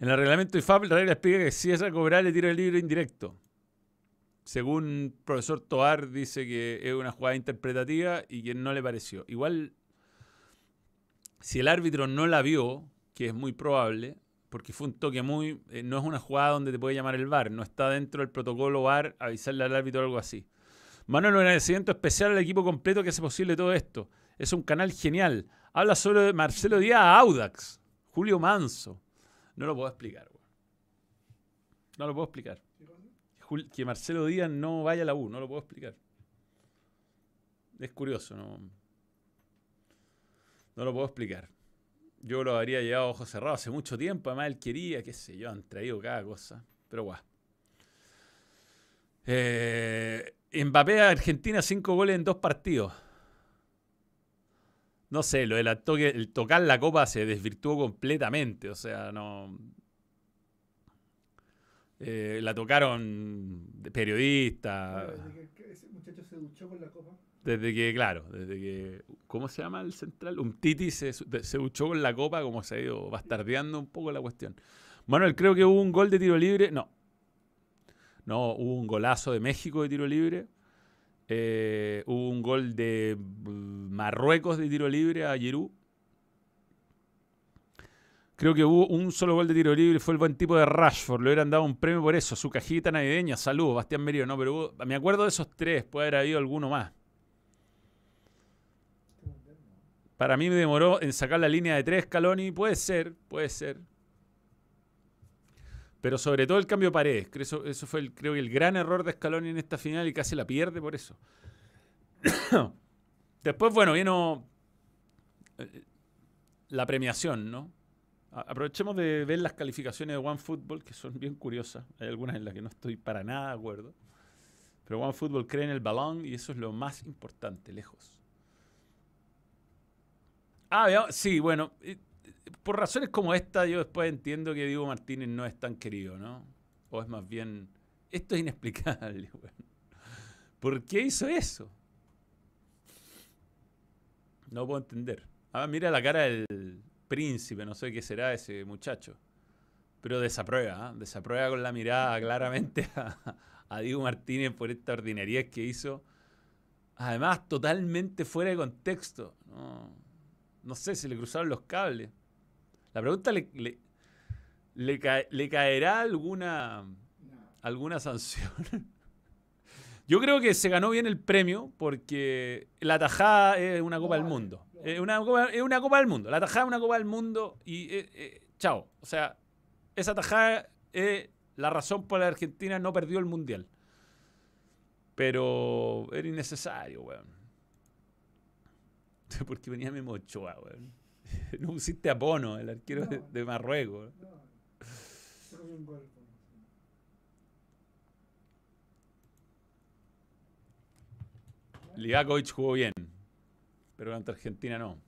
En el reglamento IFAB, la regla explica que si es a cobrar, le tiro el libro indirecto. Según el profesor Toar, dice que es una jugada interpretativa y que no le pareció. Igual, si el árbitro no la vio, que es muy probable, porque fue un toque muy. eh, no es una jugada donde te puede llamar el VAR, no está dentro del protocolo VAR avisarle al árbitro o algo así. Manuel, un agradecimiento especial al equipo completo que hace posible todo esto. Es un canal genial. Habla solo de Marcelo Díaz Audax, Julio Manso. No lo puedo explicar, weón. No lo puedo explicar. Que Marcelo Díaz no vaya a la U, no lo puedo explicar. Es curioso, no. No lo puedo explicar. Yo lo habría llevado ojos cerrados hace mucho tiempo, además él quería, qué sé yo, han traído cada cosa. Pero guau. Eh, Mbappé a Argentina, cinco goles en dos partidos. No sé, lo del el tocar la copa se desvirtuó completamente. O sea, no. Eh, la tocaron periodistas. Ese muchacho se duchó con la copa. Desde que, claro, desde que. ¿Cómo se llama el central? Un Titi se, se duchó con la copa, como se ha ido bastardeando un poco la cuestión. Manuel, creo que hubo un gol de tiro libre. No. No, hubo un golazo de México de tiro libre. Eh, hubo un gol de mm, Marruecos de tiro libre a Giroud. Creo que hubo un solo gol de tiro libre, fue el buen tipo de Rashford. Le hubieran dado un premio por eso, su cajita navideña. Saludos, Bastián Merino. No, pero hubo- me acuerdo de esos tres, puede haber habido alguno más. Este mundial, no. Para mí me demoró en sacar la línea de tres Scaloni. Puede ser, puede ser. Pero sobre todo el cambio de paredes. Eso, eso fue, el, creo que el gran error de Scaloni en esta final y casi la pierde por eso. Después, bueno, vino eh, la premiación, ¿no? Aprovechemos de ver las calificaciones de OneFootball, que son bien curiosas. Hay algunas en las que no estoy para nada de acuerdo. Pero OneFootball cree en el balón y eso es lo más importante, lejos. Ah, sí, bueno, eh, eh, por razones como esta, yo después entiendo que Diego Martínez no es tan querido, ¿no? O es más bien, esto es inexplicable. ¿Por qué hizo eso? No puedo entender. Ah, mira la cara del príncipe, no sé qué será ese muchacho. Pero desaprueba, ¿ah? desaprueba con la mirada claramente a, a Diego Martínez por esta ordinariedad que hizo. Además, totalmente fuera de contexto. No, no sé, si le cruzaron los cables. La pregunta le, le, le, cae- le caerá alguna, alguna sanción. Yo creo que se ganó bien el premio porque la tajada es una Copa del Mundo. Es una, copa, es una Copa del Mundo. La tajada es una Copa del Mundo y eh, eh, chao. O sea, esa tajada es la razón por la que Argentina no perdió el Mundial. Pero era innecesario, weón. Porque venía Memo Ochoa, weón. No pusiste a Pono, el arquero de, No. de Marruecos. No. Livakovic jugó bien, pero contra Argentina no.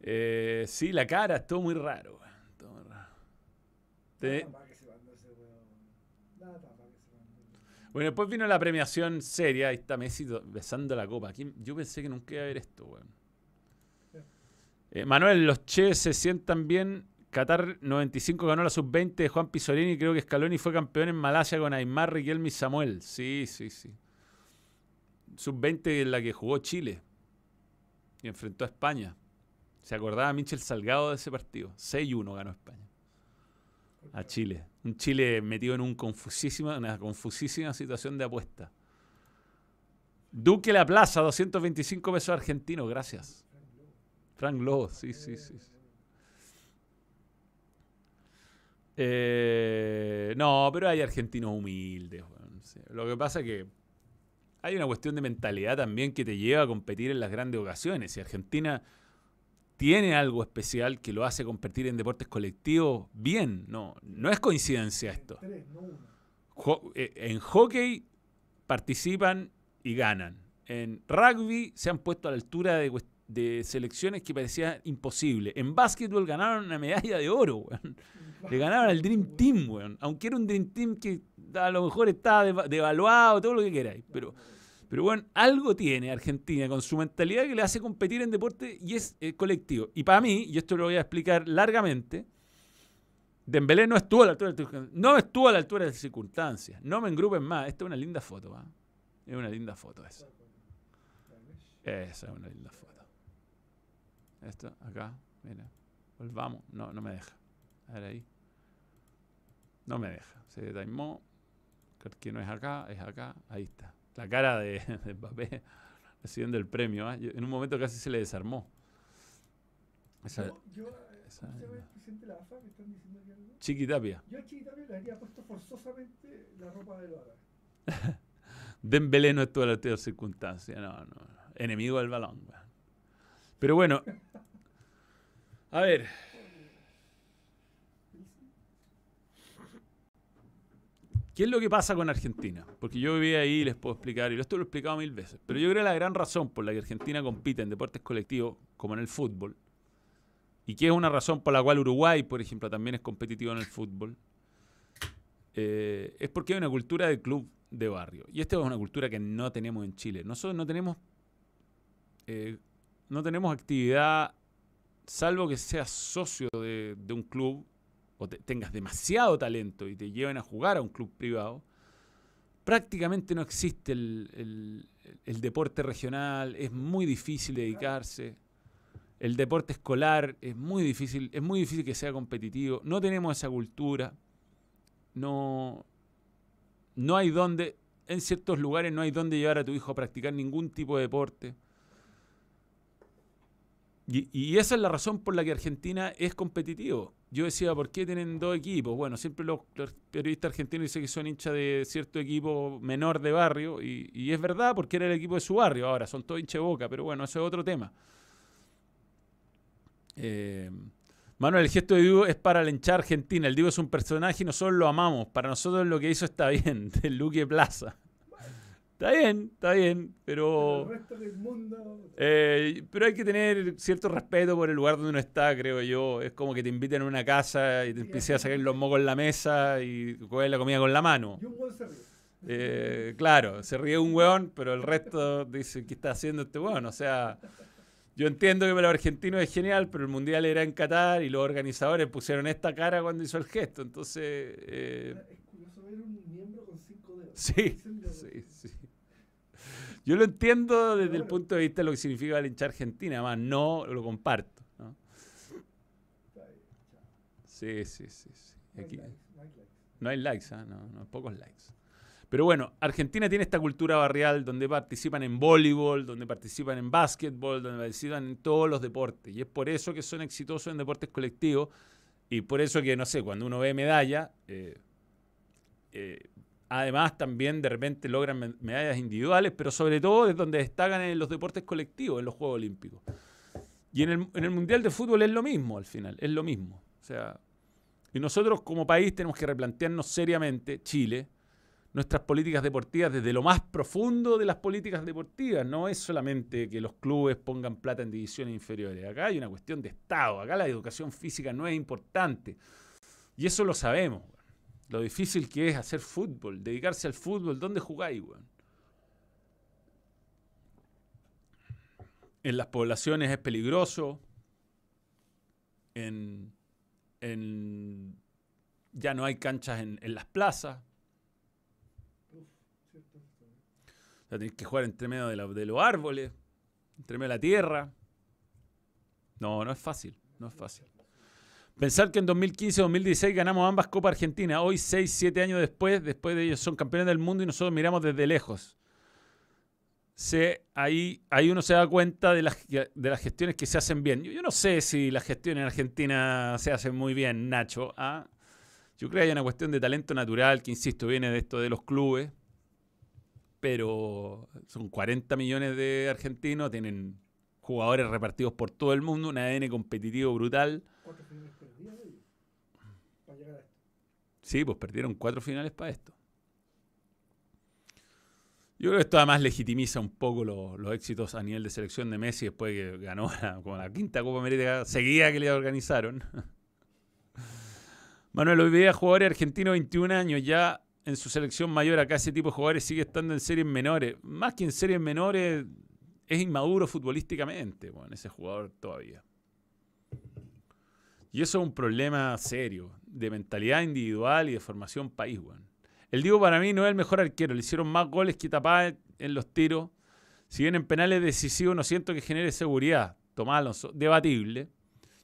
Eh, sí, la cara, estuvo muy raro. estuvo muy raro. Te- Nada para que se mandó ese weón. Nada para que se mandó. Bueno, después vino la premiación seria. Ahí está Messi do- besando la copa. ¿Quién- Yo pensé que nunca iba a ver esto, weón. Eh, Manuel, los Che se sientan bien. Qatar 95 ganó la sub-20 de Juan Pisolini. Creo que Scaloni fue campeón en Malasia con Aymar, Riquelme y Samuel. Sí, sí, sí. Sub-20 en la que jugó Chile. Y enfrentó a España. Se acordaba Michel Salgado de ese partido. 6-1 ganó España a Chile. Un Chile metido en confusísima, una confusísima situación de apuesta. Duque La Plaza, 225 pesos argentinos, gracias. Frank Lowe, sí, sí, sí. Eh, no, pero hay argentinos humildes. Lo que pasa es que hay una cuestión de mentalidad también que te lleva a competir en las grandes ocasiones. Y Argentina tiene algo especial que lo hace competir en deportes colectivos bien. No, no es coincidencia esto. Eh, en hockey participan y ganan. En rugby se han puesto a la altura de, selecciones que parecía imposible. En básquetbol ganaron una medalla de oro, weón. Le ganaron al Dream Team, weón. Aunque era un Dream Team que a lo mejor estaba deva- devaluado, todo lo que queráis. Pero, pero bueno, algo tiene Argentina con su mentalidad que le hace competir en deporte y es eh, colectivo. Y para mí, y esto lo voy a explicar largamente, Dembélé no estuvo a la altura de. No estuvo a la altura de las circunstancias. No me engrupen más. Esta es una linda foto, ¿va? Es una linda foto esa. Esa es una linda foto. Esto, acá, mira. Volvamos. No, no me deja. A ver ahí. No me deja. Se taimó. Que no es acá, es acá. Ahí está. La cara de, de Mbappé recibiendo el premio. Yo- En un momento casi se le desarmó. Esa, Yo, yo, eh, esa- ¿cómo se llama el presidente de la AFA que están diciendo aquí algo? Chiqui Tapia. Yo a Chiquitapia le habría puesto forzosamente la ropa de los árabes. Dembélé no estuvo a la de las circunstancias. No, no. Enemigo del balón. Pero bueno. A ver. ¿Qué es lo que pasa con Argentina? Porque yo viví ahí y les puedo explicar, y esto lo he explicado mil veces, pero yo creo que la gran razón por la que Argentina compite en deportes colectivos, como en el fútbol, y que es una razón por la cual Uruguay, por ejemplo, también es competitivo en el fútbol, eh, es porque hay una cultura de club de barrio. Y esta es una cultura que no tenemos en Chile. Nosotros no tenemos, eh, no tenemos actividad, salvo que seas socio de, de un club o te- tengas demasiado talento y te lleven a jugar a un club privado. Prácticamente no existe el, el- el deporte regional, es muy difícil dedicarse. El deporte escolar es muy difícil, es muy difícil que sea competitivo. No tenemos esa cultura. No, no hay donde, en ciertos lugares no hay donde llevar a tu hijo a practicar ningún tipo de deporte. Y, y esa es la razón por la que Argentina es competitivo. Yo decía, ¿por qué tienen dos equipos? Bueno, siempre los, periodistas argentinos dicen que son hinchas de cierto equipo menor de barrio, y, y es verdad porque era el equipo de su barrio. Ahora son todos hinchas de boca, pero bueno, eso es otro tema. Eh, Manuel, el gesto de Diego es para la hinchada argentina. El Diego es un personaje y nosotros lo amamos. Para nosotros lo que hizo está bien, del Luque Plaza. Está bien, está bien, pero... El resto del mundo. Eh, pero hay que tener cierto respeto por el lugar donde uno está, creo yo. Es como que te inviten a una casa y te empiezas a sacar los mocos en la mesa y coger la comida con la mano. Y un gol se ríe. Eh, claro, se ríe un weón, pero el resto dice, ¿qué está haciendo este weón? O sea, yo entiendo que para los argentinos es genial, pero el mundial era en Qatar y los organizadores pusieron esta cara cuando hizo el gesto. Entonces, eh, Es curioso ver un miembro con cinco dedos. sí, sí, sí. Yo lo entiendo desde el punto de vista de lo que significa el hincha Argentina, además no lo comparto. ¿no? Sí, sí, sí. sí. No hay Aquí- likes, no hay likes. ¿ah? no, no, pocos likes. Pero bueno, Argentina tiene esta cultura barrial donde participan en voleibol, donde participan en básquetbol, donde participan en todos los deportes. Y es por eso que son exitosos en deportes colectivos y por eso que, no sé, cuando uno ve medalla, eh, eh, además también de repente logran me- medallas individuales, pero sobre todo es donde destacan en los deportes colectivos, en los Juegos Olímpicos. Y en el, en el Mundial de Fútbol es lo mismo al final, es lo mismo. O sea, y nosotros como país tenemos que replantearnos seriamente, Chile, nuestras políticas deportivas desde lo más profundo de las políticas deportivas. No es solamente que los clubes pongan plata en divisiones inferiores. Acá hay una cuestión de Estado. Acá la educación física no es importante. Y eso lo sabemos. Lo difícil que es hacer fútbol, dedicarse al fútbol. ¿Dónde jugáis, weón? En las poblaciones es peligroso. En, en- ya no hay canchas en, en las plazas. O sea, tenés que jugar entre medio de, la- de los árboles, entre medio de la tierra. No, no es fácil, no es fácil. Pensar que en 2015-2016 ganamos ambas Copas Argentina. Hoy, 6, 7 años después, después de ellos son campeones del mundo y nosotros miramos desde lejos. Se, ahí, ahí uno se da cuenta de las, de las gestiones que se hacen bien. Yo, yo no sé si las gestiones en Argentina se hacen muy bien, Nacho. ¿ah? Yo creo que hay una cuestión de talento natural que, insisto, viene de esto de los clubes pero son 40 millones de argentinos, tienen jugadores repartidos por todo el mundo, un ADN competitivo brutal. ¿Cuántas finales perdidas ellos? Para llegar a esto. Sí, pues perdieron cuatro finales para esto. Yo creo que esto además legitimiza un poco lo- los éxitos a nivel de selección de Messi después de que ganó la, la quinta Copa América seguida que le organizaron. Manuel, hoy día jugadores argentinos 21 años ya en su selección mayor, acá ese tipo de jugadores sigue estando en series menores. Más que en series menores, es inmaduro futbolísticamente, bueno, ese jugador todavía. Y eso es un problema serio, de mentalidad individual y de formación país, weón. El Diego para mí no es el mejor arquero, le hicieron más goles que tapadas en los tiros. Si bien en penales decisivos no siento que genere seguridad. Tomás Alonso, debatible.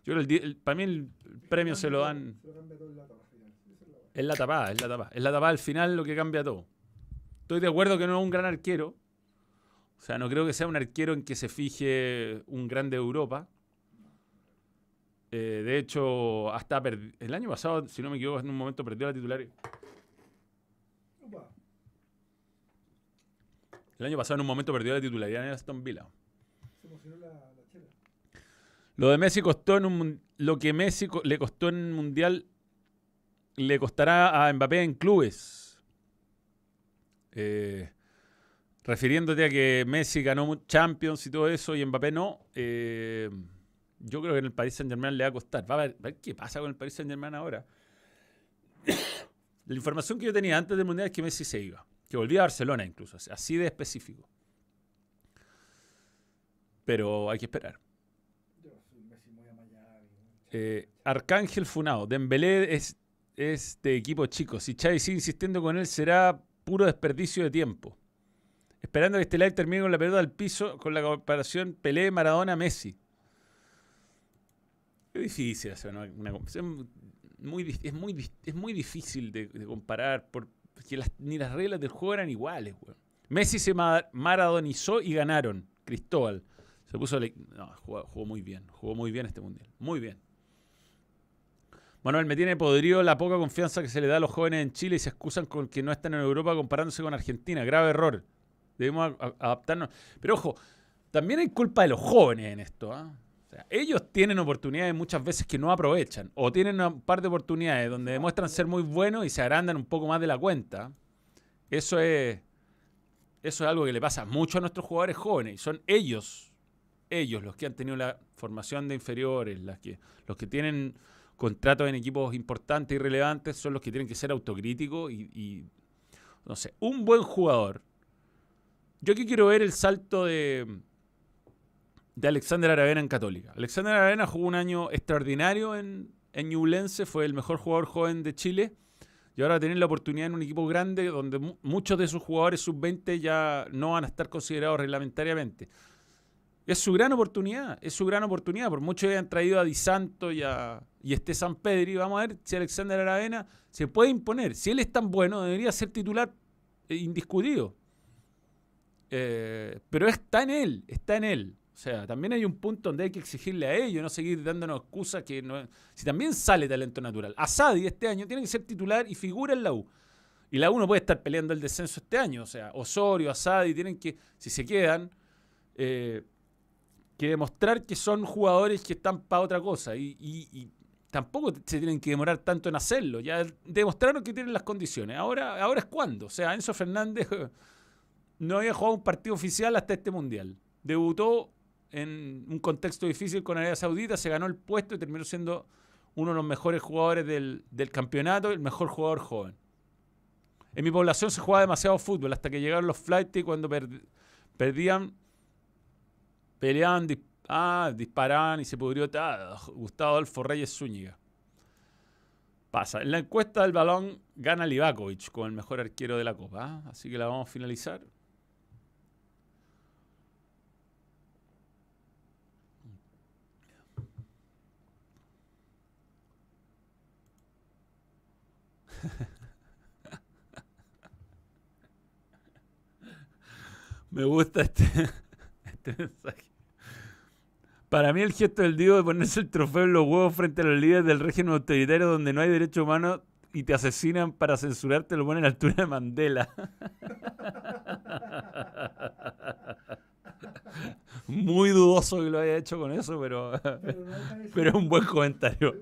Yo el, el- para mí el premio se lo dan es la tapada, es la tapada. Es la tapada al final lo que cambia todo. Estoy de acuerdo que no es un gran arquero. O sea, no creo que sea un arquero en que se fije un grande de Europa. Eh, de hecho, hasta el año pasado, si no me equivoco, en un momento perdió la titular. El año pasado en un momento perdió la titularidad en el Aston Villa. se emocionó la, la chela. Lo de Messi costó en un lo que Messi co- le costó en el mundial le costará a Mbappé en clubes. Eh, refiriéndote a que Messi ganó Champions y todo eso y Mbappé no, eh, yo creo que en el Paris Saint Germain le va a costar. Va a ver, va a ver qué pasa con el Paris Saint Germain ahora. La información que yo tenía antes del mundial es que Messi se iba, que volvía a Barcelona incluso, así de específico. Pero hay que esperar. Eh, Arcángel Funao, Dembélé es, es de equipo chico. Si Xavi sigue insistiendo con él, será puro desperdicio de tiempo. Esperando que este live termine con la pelota al piso, con la comparación Pelé, Maradona, Messi. Es difícil hacer una, una. Muy, es, muy, difícil de, de comparar por- porque ni las reglas del juego eran iguales. weón. Messi se ma- maradonizó y ganaron. Cristóbal. Se puso. le- No, jugó, muy bien. Jugó muy bien este mundial. Muy bien. Manuel, me tiene podrido la poca confianza que se le da a los jóvenes en Chile y se excusan con que no están en Europa comparándose con Argentina. Grave error. Debemos adaptarnos. Pero ojo, también hay culpa de los jóvenes en esto. ¿ah? Sea, ellos tienen oportunidades muchas veces que no aprovechan. O tienen un par de oportunidades donde demuestran ser muy buenos y se agrandan un poco más de la cuenta. Eso es, eso es algo que le pasa mucho a nuestros jugadores jóvenes. Y son ellos, ellos los que han tenido la formación de inferiores, las que, los que tienen contratos en equipos importantes y relevantes, son los que tienen que ser autocríticos y, no sé, un buen jugador. Yo aquí quiero ver el salto de, de Alexander Aravena en Católica. Alexander Aravena jugó un año extraordinario en, en fue el mejor jugador joven de Chile y ahora tener la oportunidad en un equipo grande donde muchos de sus jugadores sub-20 ya no van a estar considerados reglamentariamente. Es su gran oportunidad, es su gran oportunidad. Por mucho que hayan traído a Di Santo y, a, y este San Pedro, y vamos a ver si Alexander Aravena se puede imponer. Si él es tan bueno, debería ser titular eh, indiscutido. Eh, pero está en él, está en él. O sea, también hay un punto donde hay que exigirle a ellos, no seguir dándonos excusas que no. Si también sale talento natural. Asadi este año tiene que ser titular y figura en la U. Y la U no puede estar peleando el descenso este año. O sea, Osorio, Asadi tienen que, si se quedan, eh, que demostrar que son jugadores que están para otra cosa. Y, tampoco se tienen que demorar tanto en hacerlo. Ya demostraron que tienen las condiciones. Ahora, ahora es cuando. O sea, Enzo Fernández no había jugado un partido oficial hasta este mundial. Debutó en un contexto difícil con Arabia Saudita, se ganó el puesto y terminó siendo uno de los mejores jugadores del, del campeonato, el mejor jugador joven. En mi población se jugaba demasiado fútbol hasta que llegaron los flights cuando perdían, peleaban, ah, disparaban y se pudrió todo. Gustavo Adolfo Reyes Zúñiga. Pasa. En la encuesta del balón gana Livakovic como el mejor arquero de la Copa. ¿ah? Así que la vamos a finalizar. Me gusta este, este, mensaje. Para mí el gesto del Diego de ponerse el trofeo en los huevos frente a los líderes del régimen autoritario donde no hay derecho humano y te asesinan para censurarte lo pone a la altura de Mandela. Muy dudoso que lo haya hecho con eso, pero, pero es un buen comentario.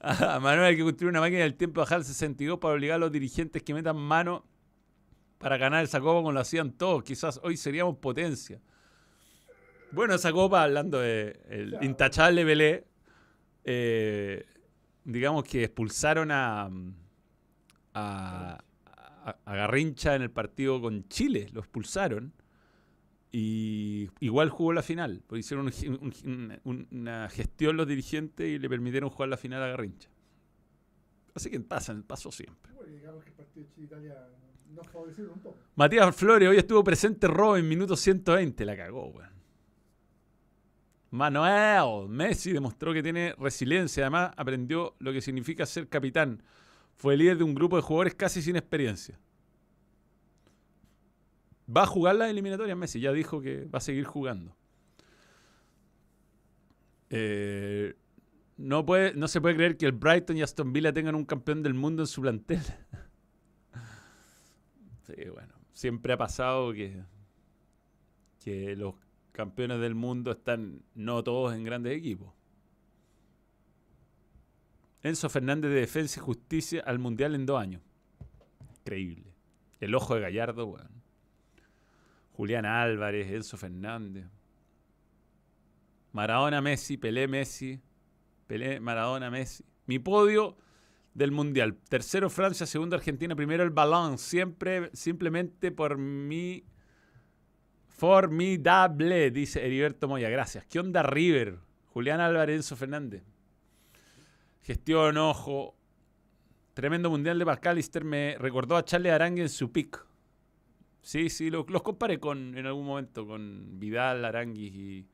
A Manuel hay que construir una máquina del tiempo bajar al 62 para obligar a los dirigentes que metan mano para ganar esa copa como lo hacían todos. Quizás hoy seríamos potencia. Bueno, esa copa, hablando de el intachable Belé, eh, digamos que expulsaron a, a, Garrincha en el partido con Chile, lo expulsaron. Y igual jugó la final, porque hicieron una gestión los dirigentes y le permitieron jugar la final a Garrincha. Así que pasa, pasó siempre. digamos que el partido nos favorecieron un poco. Matías Flores, hoy estuvo presente Robin, minuto 120, la cagó, weón. Manuel, Messi demostró que tiene resiliencia, además aprendió lo que significa ser capitán. Fue líder de un grupo de jugadores casi sin experiencia. Va a jugar la eliminatoria Messi, ya dijo que va a seguir jugando. Eh, no, puede, no se puede creer que el Brighton y Aston Villa tengan un campeón del mundo en su plantel. sí, bueno, siempre ha pasado que, que los campeones del mundo están no todos en grandes equipos. Enzo Fernández de Defensa y Justicia al Mundial en dos años. Increíble. El ojo de Gallardo, bueno. Julián Álvarez, Enzo Fernández. Maradona, Messi, Pelé, Messi. Pelé, Maradona, Messi. Mi podio del Mundial. Tercero Francia, segundo Argentina, primero el balón. Siempre, simplemente por mi... Formidable, dice Heriberto Moya. Gracias. ¿Qué onda River? Julián Álvarez, Enzo Fernández. Gestión, ojo. Tremendo mundial de Pascalister me recordó a Charlie Arangue en su pick. Sí, sí, los comparé con, en algún momento con Vidal, Aranguis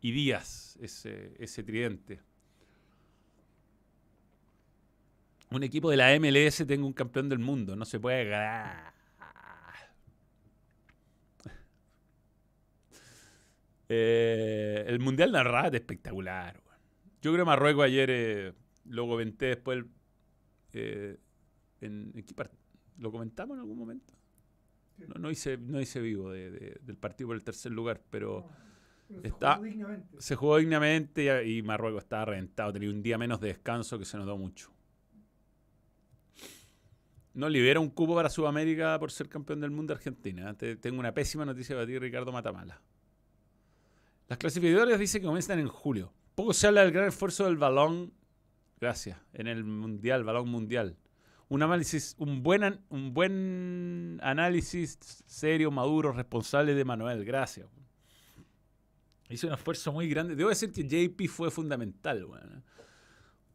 y, Díaz, ese, ese tridente. Un equipo de la MLS tengo un campeón del mundo, no se puede ganar. Eh, el Mundial Narrat espectacular. Yo creo que Marruecos ayer, eh, lo comenté después, eh, ¿en ¿Lo comentamos en algún momento? No, hice, no hice vivo del partido por el tercer lugar, pero, se, jugó dignamente. se jugó dignamente y, Marruecos estaba reventado. Tenía un día menos de descanso que se notó mucho. No libera un cupo para Sudamérica por ser campeón del mundo Argentina. tengo una pésima noticia para ti, Ricardo Matamala. Las clasificadoras dicen que comienzan en julio. Poco se habla del gran esfuerzo del balón, gracias, en el mundial, balón mundial un análisis, un buen, un buen análisis serio, maduro, responsable de Manuel. Gracias. Hizo un esfuerzo muy grande. Debo decir que JP fue fundamental.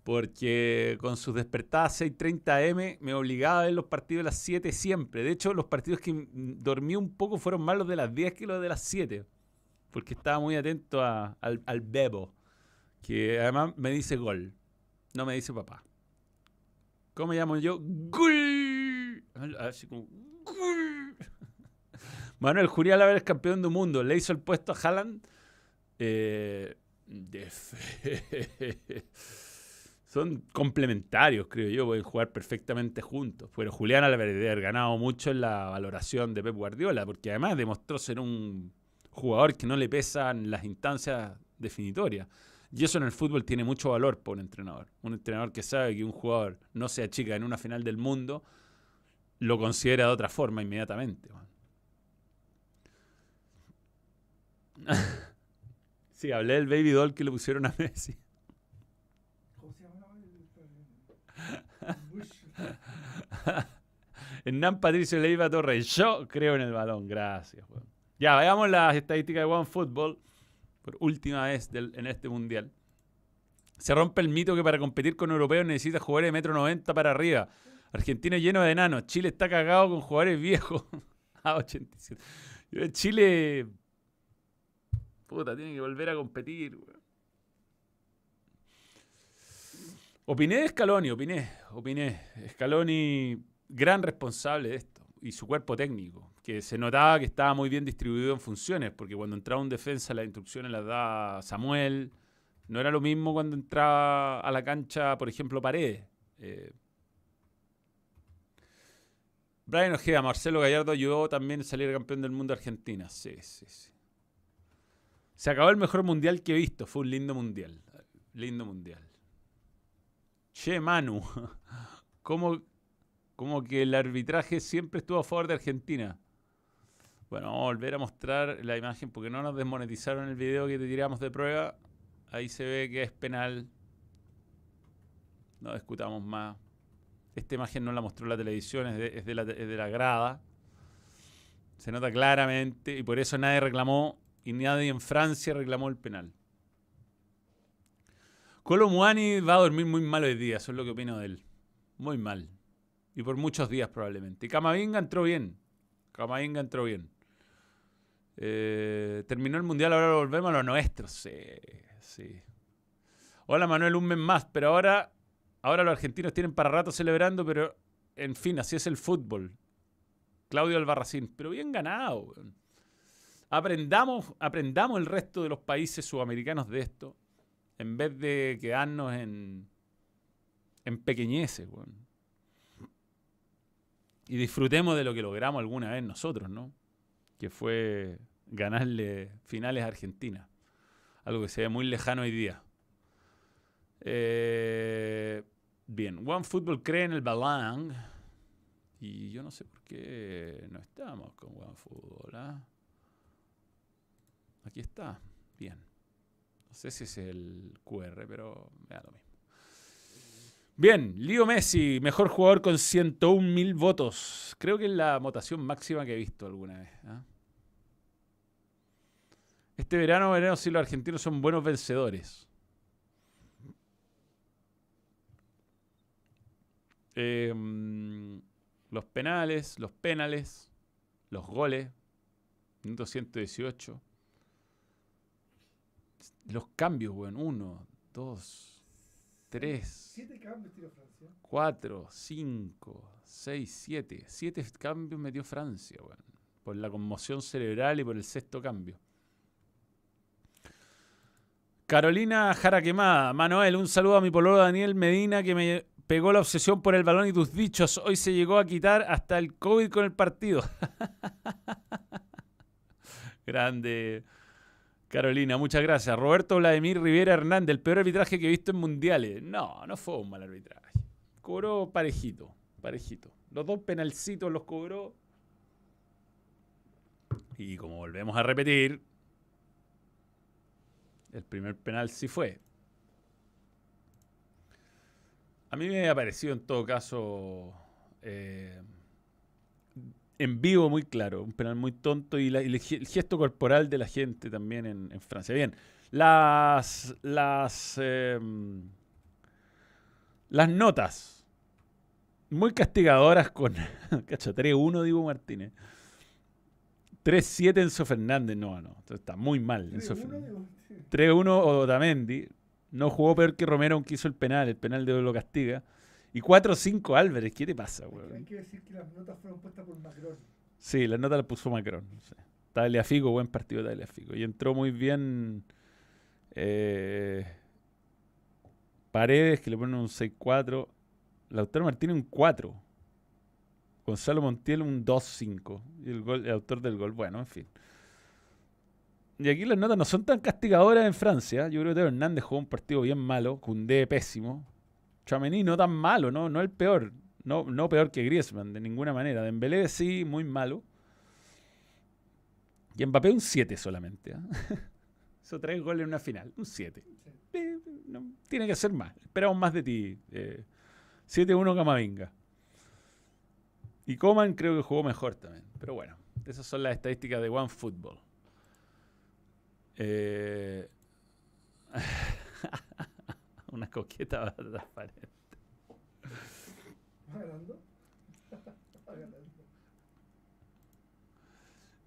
porque con sus despertadas 6.30 M me obligaba a ver los partidos de las 7 siempre. De hecho, los partidos que dormí un poco fueron más los de las 10 que los de las 7, porque estaba muy atento al, al bebo, que además me dice gol, no me dice papá. ¿Cómo me llamo yo? ¡Gol! Así como, ¡Gol! Manuel Jurial es campeón del mundo. Le hizo el puesto a Haaland. Eh, de son complementarios, creo yo, pueden jugar perfectamente juntos. Pero Julián Álvarez haber ganado mucho en la valoración de Pep Guardiola, porque además demostró ser un jugador que no le pesan las instancias definitorias. Y eso en el fútbol tiene mucho valor para un entrenador. Un entrenador que sabe que un jugador no se achica en una final del mundo, lo considera de otra forma inmediatamente. sí, hablé del baby doll que le pusieron a Messi. Hernán Patricio Leiva Torres. Yo creo en el balón. Gracias. Ya, veamos las estadísticas de One Football. Por última vez en este mundial. Se rompe el mito que para competir con europeos necesita jugadores de metro 90 para arriba. Argentina lleno de enanos. Chile está cagado con jugadores viejos. a 87. Chile. Puta, tiene que volver a competir, Opiné de Scaloni, opiné, opiné. Scaloni, gran responsable de esto, y su cuerpo técnico, que se notaba que estaba muy bien distribuido en funciones, porque cuando entraba un defensa las instrucciones las da Samuel, no era lo mismo cuando entraba a la cancha, por ejemplo, Paredes. Eh, Brian Ojeda, Marcelo Gallardo ayudó también a salir campeón del mundo Argentina. Sí, sí, sí. Se acabó el mejor mundial que he visto. Fue un lindo mundial. Lindo mundial. Che, Manu, ¿cómo, como que el arbitraje siempre estuvo a favor de Argentina? Bueno, vamos a volver a mostrar la imagen porque no nos desmonetizaron el video que te tiramos de prueba. Ahí se ve que es penal. No discutamos más. Esta imagen no la mostró la televisión, es de, la, grada. Se nota claramente y por eso nadie reclamó y nadie en Francia reclamó el penal. Colo Muani va a dormir muy mal hoy día, eso es lo que opino de él. Muy mal. Y por muchos días probablemente. Y Camavinga entró bien. Camavinga entró bien. Eh, terminó el mundial, ahora volvemos a lo nuestro. Sí, sí. Hola Manuel, un mes más, pero ahora, ahora los argentinos tienen para rato celebrando, pero en fin, así es el fútbol. Claudio Albarracín, pero bien ganado. Aprendamos, aprendamos el resto de los países sudamericanos de esto en vez de quedarnos en, en pequeñeces, Y disfrutemos de lo que logramos alguna vez nosotros, ¿no? Que fue ganarle finales a Argentina. Algo que se ve muy lejano hoy día. Eh, bien, One Football cree en el balón. Y yo no sé por qué no estamos con One Football. ¿ah? Aquí está. Bien. No sé si es el QR, pero me da lo mismo. Bien, Leo Messi, mejor jugador con 101.000 votos. Creo que es la votación máxima que he visto alguna vez. ¿ah? Este verano veremos si los argentinos son buenos vencedores. Em, los penales, los penales, los goles. Minuto 118. Los cambios, weón. Uno, dos, tres. Siete cambios tiró Francia. Cuatro, cinco, seis, siete. Siete cambios metió Francia, weón. Por la conmoción cerebral y por el sexto cambio. Carolina Jara Quemada. Manuel, un saludo a mi pololo Daniel Medina que me pegó la obsesión por el balón y tus dichos. Hoy se llegó a quitar hasta el COVID con el partido. Grande. Carolina, muchas gracias. Roberto Vladimir Rivera Hernández, el peor arbitraje que he visto en mundiales. No, no fue un mal arbitraje. Cobró parejito, parejito. Los dos penalcitos los cobró. Y como volvemos a repetir, el primer penal sí fue. A mí me ha parecido en todo caso eh, en vivo muy claro, un penal muy tonto y, el gesto corporal de la gente también en, Francia. Bien, las, las, em, Las notas. Muy castigadoras con. Cacho, 3-1, digo Martínez. 3-7 Enzo Fernández. No, no. Está muy mal. Enzo 3-1, Fernández. digo, sí. 3-1 Otamendi. No jugó peor que Romero, aunque hizo el penal. El penal de lo castiga. Y 4-5 Álvarez. ¿Qué te pasa, Hay weón? que decir que las notas fueron puestas por Macron. Sí, la nota la puso Macron. Sí. Tagliafico, buen partido de Tagliafico. Y entró muy bien eh, Paredes, que le ponen un 6-4. Lautaro Martínez un 4. Gonzalo Montiel un 2-5. Y el, gol, el autor del gol. Bueno, en fin. Y aquí las notas no son tan castigadoras en Francia. Yo creo que Teo Hernández jugó un partido bien malo. Cundé pésimo. Chamení no tan malo, ¿no? No el peor. No, no peor que Griezmann, de ninguna manera. Dembélé sí, muy malo. Y Mbappé un 7 solamente. ¿ah? Hizo tres goles en una final. Un 7. Eh, no, tiene que ser más. Esperamos más de ti. Eh, 7-1 Camavinga. Y Coman creo que jugó mejor también. Pero bueno, esas son las estadísticas de One Football. Eh, una coqueta transparente.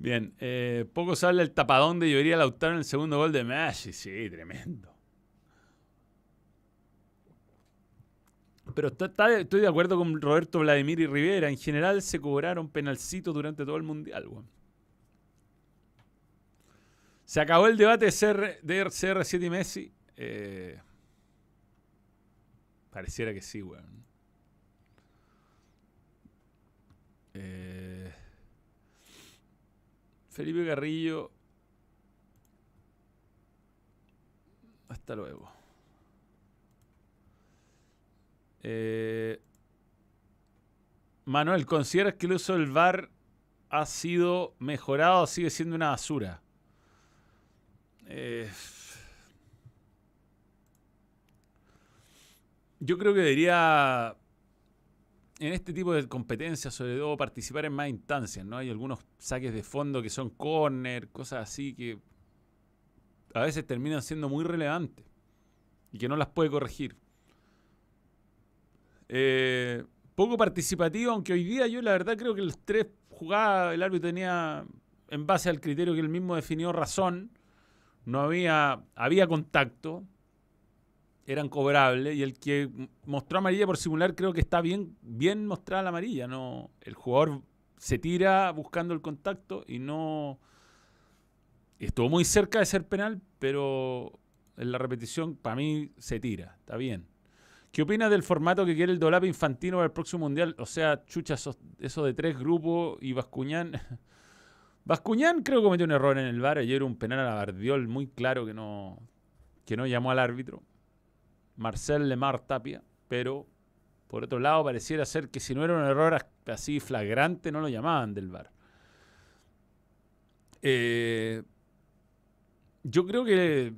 Bien, eh, poco se habla del tapadón de Lloría Lautaro en el segundo gol de Messi. Sí, tremendo. Pero está- estoy de acuerdo con Roberto Vladimir y Rivera. En general se cobraron penalcitos durante todo el mundial. weón. Se acabó el debate de, CR, de CR7 y Messi. Eh, pareciera que sí, weón. Eh, Felipe Carrillo. Hasta luego. Eh, Manuel, ¿consideras que el uso del VAR ha sido mejorado o sigue siendo una basura? Eh, yo creo que debería, en este tipo de competencias, sobre todo, participar en más instancias, ¿no? Hay algunos saques de fondo que son corner, cosas así que a veces terminan siendo muy relevantes y que no las puede corregir. Eh, poco participativo, aunque hoy día yo la verdad creo que los tres jugadas el árbitro tenía, en base al criterio que él mismo definió, razón. No había, había contacto, eran cobrables y el que mostró amarilla por simular creo que está bien, bien mostrada la amarilla. No, el jugador se tira buscando el contacto y no estuvo muy cerca de ser penal, pero en la repetición para mí se tira, está bien. ¿Qué opinas del formato que quiere el Dolape Infantino para el próximo mundial? O sea, chucha, eso de tres grupos y Bascuñán. Bascuñán creo que cometió un error en el VAR. Ayer un penal a la Bardiol muy claro que no, que no llamó al árbitro. Marcel Lemar Tapia. Pero, por otro lado, pareciera ser que si no era un error as- así flagrante, no lo llamaban del VAR. Eh, yo creo que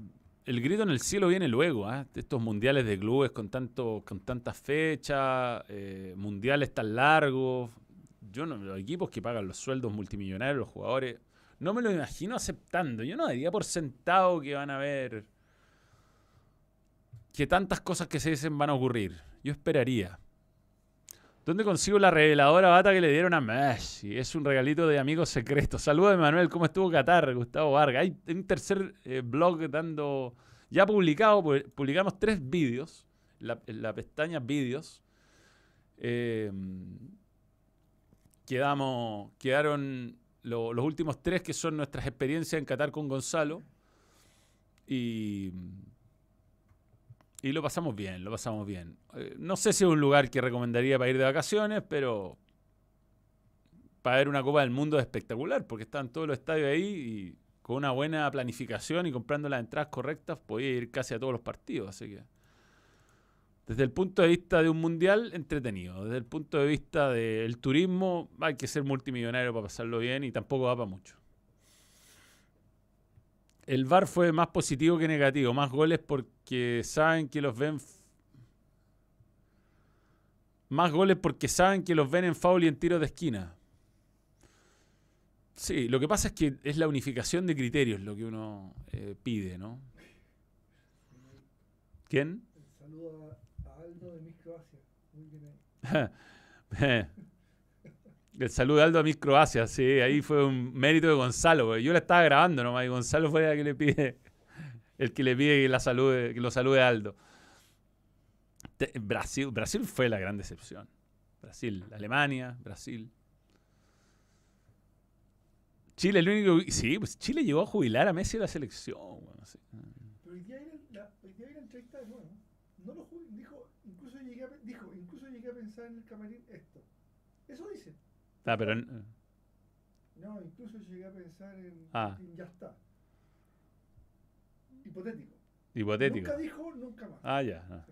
el grito en el cielo viene luego, ¿ah? Estos mundiales de clubes con tanto, con tantas fechas, eh, mundiales tan largos. Yo no, los equipos que pagan los sueldos multimillonarios, los jugadores, no me lo imagino aceptando. Yo no daría por sentado que van a ver que tantas cosas que se dicen van a ocurrir. Yo esperaría. ¿Dónde consigo la reveladora bata que le dieron a Messi? Es un regalito de amigos secretos. Saludos, Manuel. ¿Cómo estuvo Qatar? Gustavo Vargas. Hay un tercer eh, blog dando. Ya publicado, pu- publicamos tres vídeos. La, en la pestaña vídeos. Eh, quedamos, quedaron lo- los últimos tres que son nuestras experiencias en Qatar con Gonzalo. Y. Y lo pasamos bien, lo pasamos bien. Eh, no sé si es un lugar que recomendaría para ir de vacaciones, pero para ver una Copa del Mundo es espectacular, porque están todos los estadios ahí y con una buena planificación y comprando las entradas correctas podía ir casi a todos los partidos. Así que, desde el punto de vista de un mundial, entretenido. Desde el punto de vista del turismo, hay que ser multimillonario para pasarlo bien y tampoco va para mucho. El VAR fue más positivo que negativo. Más goles porque saben que los ven. Más goles porque saben que los ven en foul y en tiros de esquina. Sí, lo que pasa es que es la unificación de criterios lo que uno eh, pide, ¿no? ¿Quién? Saludo a, Aldo de Miss Croacia. Muy bien. El saludo de Aldo a Miss Croacia, sí, ahí fue un mérito de Gonzalo, yo le estaba grabando nomás y Gonzalo fue el que le pide, el que le pide que, la salude, que lo salude a Aldo. Te- Brasil, Brasil fue la gran decepción. Brasil, Alemania, Brasil. Chile, el único. Sí, pues Chile llegó a jubilar a Messi de la selección. weón, sí. Pero hoy día vi la, entrevista de nuevo. No lo ju- dijo, incluso llegué a, dijo, incluso llegué a pensar en el camarín esto. Eso dice. Ah, pero. No, incluso llegué a pensar en, Ah. en ya está. Hipotético. Hipotético. Nunca dijo nunca más. Ah, ya. ah.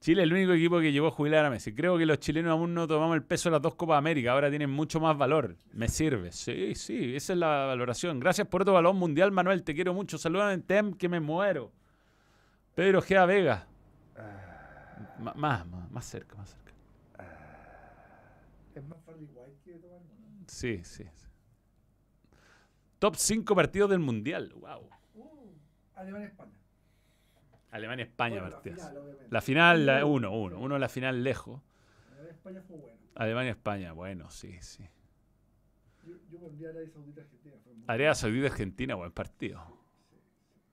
Chile es el único equipo que llegó a jubilar a Messi. Creo que los chilenos aún no tomamos el peso de las dos Copas América. Ahora tienen mucho más valor. Me sirve. Sí, sí, esa es la valoración. Gracias por otro balón mundial, Manuel. Te quiero mucho. Saludan en TEM que me muero. Pedro Gea Vega. Ma- Más, más, más cerca, más cerca. Es más que sí. sí. Top 5 partidos del mundial. Wow. Alemania-España. Alemania-España Bueno, la final, obviamente. La final, 1, 1. Uno la final lejos. Alemania-España fue bueno. Alemania-España, bueno, sí, sí. Yo, yo pondría Arabia Saudita-Argentina. Arabia Saudita-Argentina, buen partido.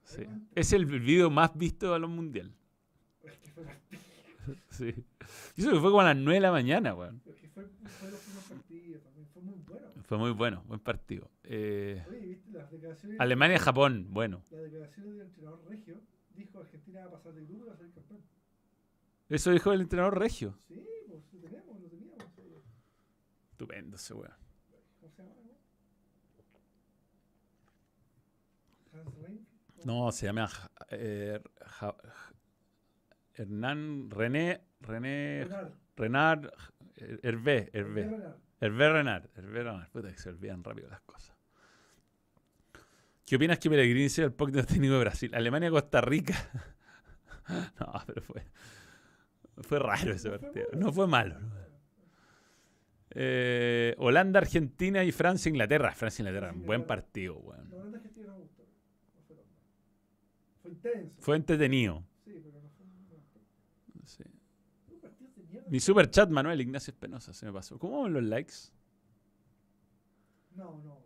Sí. Alemania- Es el video más visto de los mundial. Es que fue. Sí. Y eso que fue como a las 9 de la mañana, weón. Es que fue, fue los primeros partidos también. Fue muy bueno. Fue muy bueno, buen partido. Eh, Oye, ¿viste las declaraciones? Alemania-Japón, bueno. Las declaraciones del entrenador Regio dijo Argentina va a pasar de grupo y va a ser campeón. Eso dijo el entrenador Regio. Sí, pues lo tenemos, lo teníamos. Estupendo ese weón. ¿Cómo se llama? no? Hans Renk. No, se llama eh, Ja- Hernán René, René, Renard. Renard, Hervé, Hervé. Hervé Renard, Hervé Renard. Puta que se olvidan rápido las cosas. ¿Qué opinas que Pellegrini sea el próximo técnico de Brasil? Alemania-Costa Rica. no, pero fue, fue raro ese partido. No fue malo. ¿no? Eh, Holanda, Argentina y Francia, Inglaterra. Francia, Inglaterra. Buen partido, weón. La verdad es que Argentina no me gustó. No fue tan malo. Fue intenso. Fue entretenido. Sí, pero no fue un buen Sí. un partido de mierda. Mi super chat, Manuel Ignacio Espinosa, se me pasó. ¿Cómo van los likes? No, no.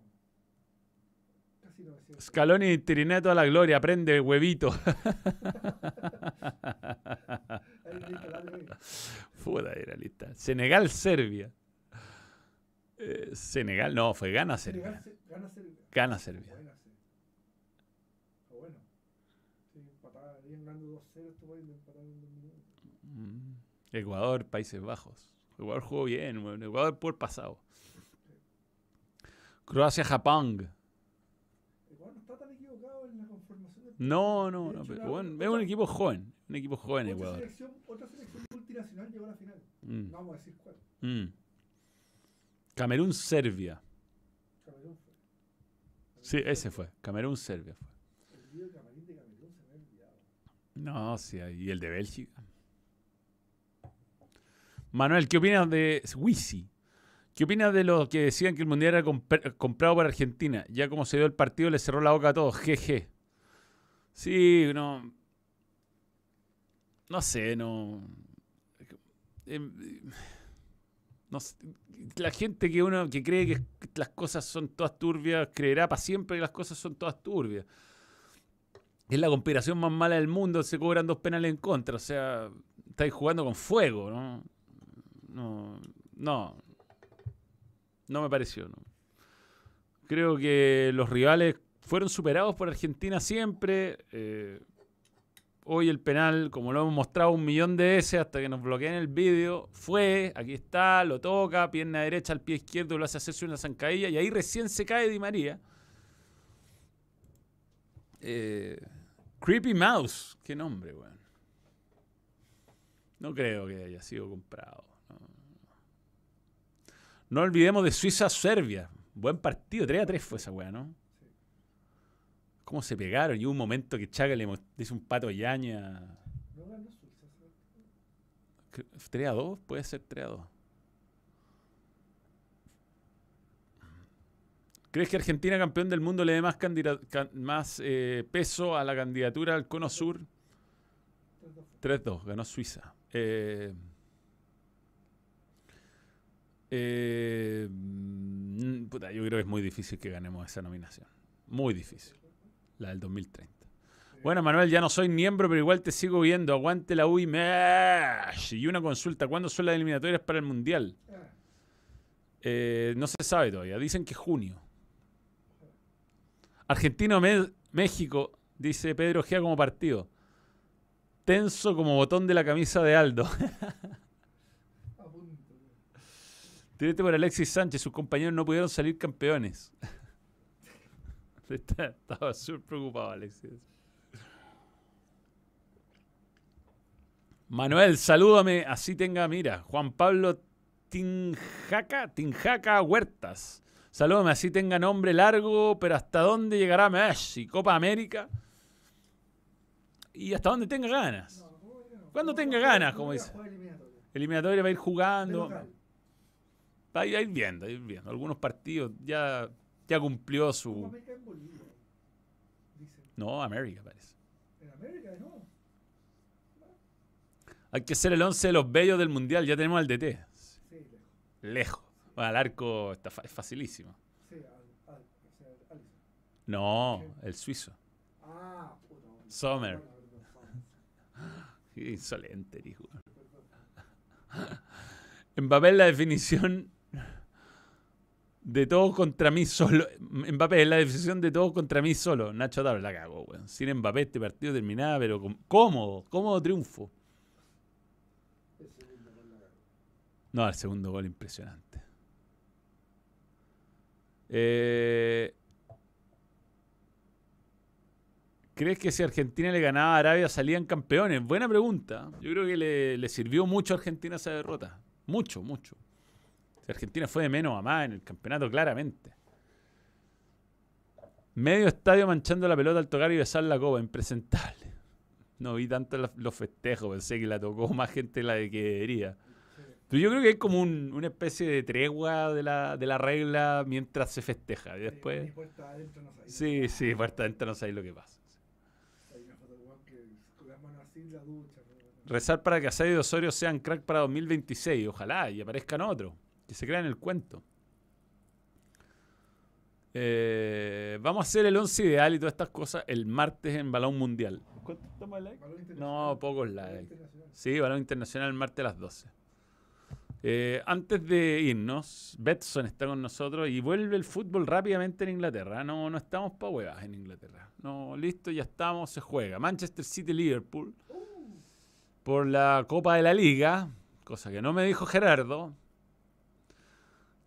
Casi 900. Scaloni Tiriné toda la gloria, aprende huevito. Ahí. Puta, era lista. Senegal, Serbia. Eh, Senegal, no, fue Gana, Senegal Serbia. se- Gana Serbia. Gana Serbia. Buena, sí. Bueno. Sí, empataba, habían ganando 2-0 estos países, empataron en dos minutos. Mm. Ecuador, Países Bajos. Ecuador jugó bien, bueno. Ecuador por pasado. Croacia, Japón. Ecuador no está tan equivocado en la conformación del No, no, no. pero bueno, es un equipo joven. Un equipo joven, otra Ecuador. selección, otra selección multinacional llegó a la final. Mm, No vamos a decir cuál. mm. Camerún, Serbia. Camerún fue. Sí, ese fue. Camerún, Serbia fue. El de Camarín de Camerún se me había olvidado. No, sí, y el de Bélgica. Manuel, ¿qué opinas de Wisi? ¿Qué opinas de los que decían que el mundial era compr- comprado por Argentina? Ya como se dio el partido, le cerró la boca a todos. GG. Sí, no. No sé, no. Em, no La gente que uno que cree que las cosas son todas turbias creerá para siempre que las cosas son todas turbias. Es la conspiración más mala del mundo, se cobran dos penales en contra. O sea, estáis jugando con fuego, ¿no? No, no. No me pareció. Creo que los rivales fueron superados por Argentina siempre. eh, hoy el penal, como lo hemos mostrado un millón de veces hasta que nos bloqueen el vídeo, fue, aquí está, lo toca, pierna derecha al pie izquierdo, lo hace hacerse una zancadilla y ahí recién se cae Di María. Eh, Creepy Mouse, qué nombre, weón. No creo que haya sido comprado. No, olvidemos de Suiza-Serbia. Buen partido, 3 a 3 fue esa weá, ¿no? ¿Cómo se pegaron? Y hubo un momento que Chaca le dice un pato yaña. No ganó Suiza. ¿sabes? Cre- 3 a 2, puede ser 3 a 2. ¿Crees que Argentina, campeón del mundo, le dé más, más eh, peso a la candidatura al Cono Sur? 3-2. 3-2, ganó Suiza. Eh, eh, mm, yo creo que es muy difícil que ganemos esa nominación. Muy difícil. La del 2030. Bueno, Manuel, ya no soy miembro, pero igual te sigo viendo. Aguante la UI. Mesh. Y una consulta. ¿Cuándo son las eliminatorias para el Mundial? Eh, no se sabe todavía. Dicen que junio. Argentino-México, dice Pedro Gea como partido. Tenso como botón de la camisa de Aldo. Tirete por Alexis Sánchez. Sus compañeros no pudieron salir campeones. Estaba súper preocupado, Alexis. Manuel, salúdame. Así tenga, mira. Juan Pablo Tinjaca, Tinjaca Huertas. Salúdame, así tenga nombre largo, pero ¿hasta dónde llegará Messi? Copa América. Y hasta dónde tenga ganas. No. Cuando tenga ganas, como dice. eliminatoria. Va a ir jugando. Local. Va a ir viendo, va a ir viendo. Algunos partidos ya, ya cumplió su. América en Bolivia. Dicen. No, América parece. En América, ¿no? Hay que ser el 11 de los bellos del mundial. Ya tenemos al DT. Sí, lejos. Lejos. Bueno, al arco está fa- es facilísimo. Sí, al, al, o sea, Alisson. No, el suizo. Ah, puta. Sommer. Qué insolente, hijo. Mbappé es la definición de todo contra mí solo. Mbappé es la definición de todo contra mí solo. Nacho Tabla la cagó, weón. Sin Mbappé este partido terminaba, pero cómodo, cómodo triunfo. No, el segundo gol impresionante. Eh, ¿Crees que si Argentina le ganaba a Arabia salían campeones? Buena pregunta. Yo creo que le, le sirvió mucho a Argentina esa derrota. Mucho, mucho. Argentina fue de menos a más en el campeonato, claramente. Medio estadio manchando la pelota al tocar y besar la copa. Impresentable. No vi tanto la- los festejos. Pensé que la tocó más gente de la de que debería. Pero yo creo que es como un- una especie de tregua de la, de la regla mientras se festeja. Y después. puerta adentro no sabía. Sí, sí, puerta adentro no sabéis lo que pasa. Rezar para que Asadi y Osorio sean crack para 2026. Ojalá y aparezcan otros. Que se crean el cuento. Eh, vamos a hacer el 11 ideal y todas estas cosas el martes en Balón Mundial. ¿Cuánto estamos like? No, pocos likes. Sí, Balón Internacional el martes a las 12. Eh, antes de irnos, Betson está con nosotros y vuelve el fútbol rápidamente en Inglaterra. No, no estamos para huevas en Inglaterra. No, listo, ya estamos, se juega. Manchester City-Liverpool por la Copa de la Liga, cosa que no me dijo Gerardo.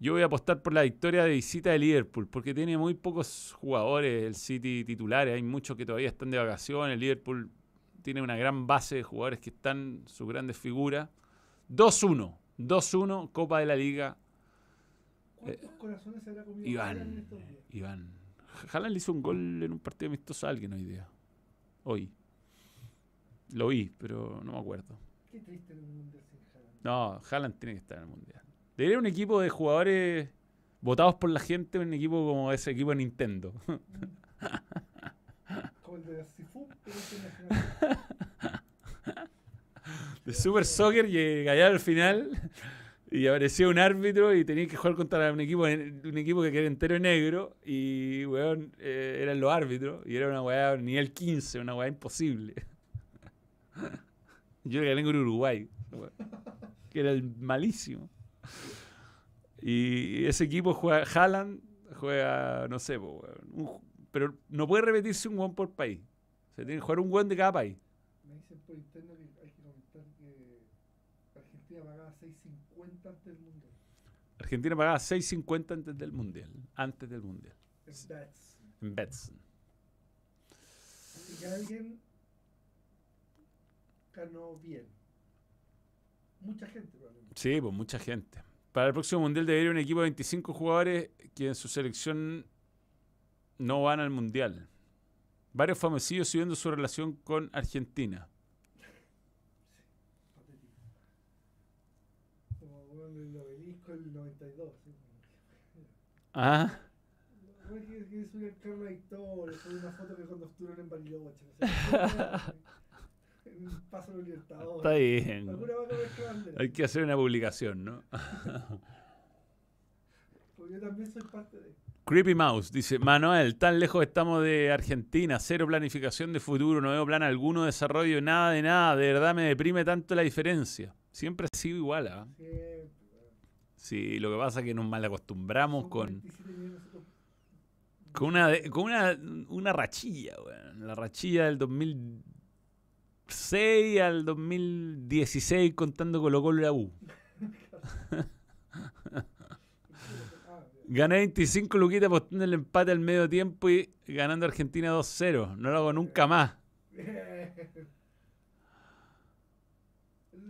Yo voy a apostar por la victoria de visita de Liverpool, porque tiene muy pocos jugadores el City titulares. Hay muchos que todavía están de vacaciones. Liverpool tiene una gran base de jugadores que están, sus grandes figuras. 2-1. 2-1, Copa de la Liga. ¿Cuántos corazones se habrá comido Iván. En estos días? Iván. Haaland le hizo un gol en un partido amistoso a alguien hoy día. Hoy. Lo vi, pero no me acuerdo. Qué triste en un mundial sin Haaland. No, Haaland tiene que estar en el Mundial. Debería un equipo de jugadores votados por la gente, un equipo como ese equipo de Nintendo. Como el de Sifu, internacional. de Super Soccer y allá al final y aparecía un árbitro y tenía que jugar contra un equipo un equipo que era entero negro y weón, eh, eran los árbitros y era una weá nivel 15, una weá imposible. Yo le gané con Uruguay, weón, que era el malísimo. Y ese equipo juega Haaland, juega, no sé, un pero no puede repetirse un weón por país. Se tiene que jugar un weón de cada país. Me dicen por interno que hay que comentar que Argentina pagaba 6.50 antes del mundial. Argentina pagaba 6.50 antes del Mundial. Antes del Mundial. En bets. En Betson. Así que alguien ganó bien. Mucha gente probablemente. Sí, pues mucha gente. Para el próximo Mundial debería haber un equipo de 25 jugadores que en su selección no van al Mundial. Varios famosillos subiendo su relación con Argentina. Patético. Como el obelisco el 92. ¿sí? Ah, que, que subir el Victoria, subir una foto que cuando estuvieron en Bariloche. Paso de libertador. Está bien. Hay que hacer una publicación, ¿no? Porque yo también soy parte de. Creepy Mouse dice, Manuel, tan lejos estamos de Argentina, cero planificación de futuro, no veo plan alguno, desarrollo, nada de nada, de verdad me deprime tanto la diferencia. Siempre ha sido igual, ¿ah? Sí, lo que pasa es que nos malacostumbramos Son con, 47 millones nosotros. con, una, con una, una rachilla, weón. La rachilla del 2006 al 2016 contando Colo Colo y la U. Gané 25 luquitas apostando el empate al medio tiempo y ganando Argentina 2-0. No lo hago nunca más.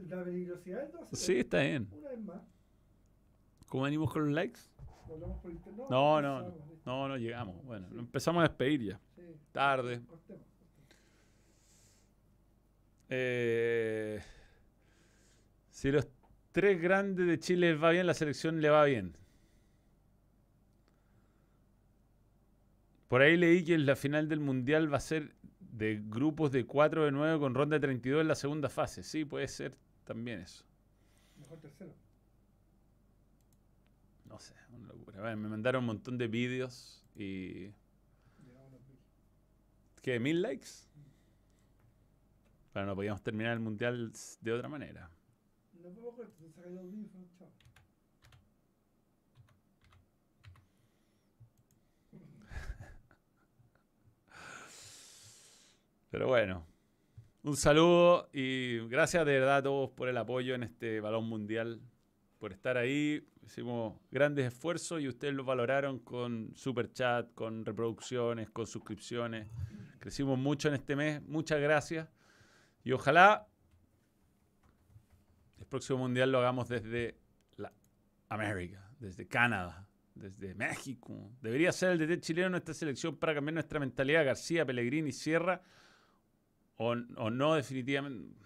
La peligrosidad 12. Sí, está bien. Una vez más. ¿Cómo venimos con los likes? Volvamos por internet. No, no, no, no, no llegamos. Bueno, nos empezamos a despedir ya. Tarde. Eh, si los tres grandes de Chile les va bien, la selección le va bien. Por ahí leí que la final del Mundial va a ser de grupos de 4 de 9 con ronda de 32 en la segunda fase. Sí, puede ser también eso. Mejor tercero. No sé, una locura. Bueno, me mandaron un montón de vídeos y... ¿Qué? ¿Mil likes? Pero no podíamos terminar el Mundial de otra manera. Los. Pero bueno, un saludo y gracias de verdad a todos por el apoyo en este balón mundial, por estar ahí. Hicimos grandes esfuerzos y ustedes lo valoraron con super chat, con reproducciones, con suscripciones. Crecimos mucho en este mes. Muchas gracias. Y ojalá el próximo mundial lo hagamos desde América, desde Canadá, desde México. Debería ser el DT chileno nuestra selección para cambiar nuestra mentalidad. García, Pellegrini, Sierra o, o no definitivamente.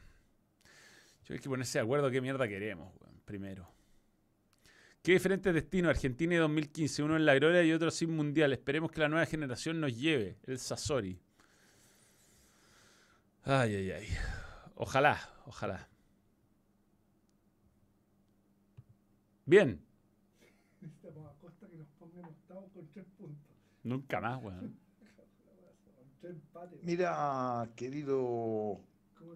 Yo hay que ponerse de acuerdo qué mierda queremos, primero. Qué diferentes destinos, Argentina y 2015, uno en la gloria y otro sin mundial. Esperemos que la nueva generación nos lleve, el Sassori. Ay, ay, ay. Ojalá, ojalá. Bien, Necesitamos a Costa que nos ponga en octavo con tres puntos. nunca más, weón. Con tres empates. Mira, querido,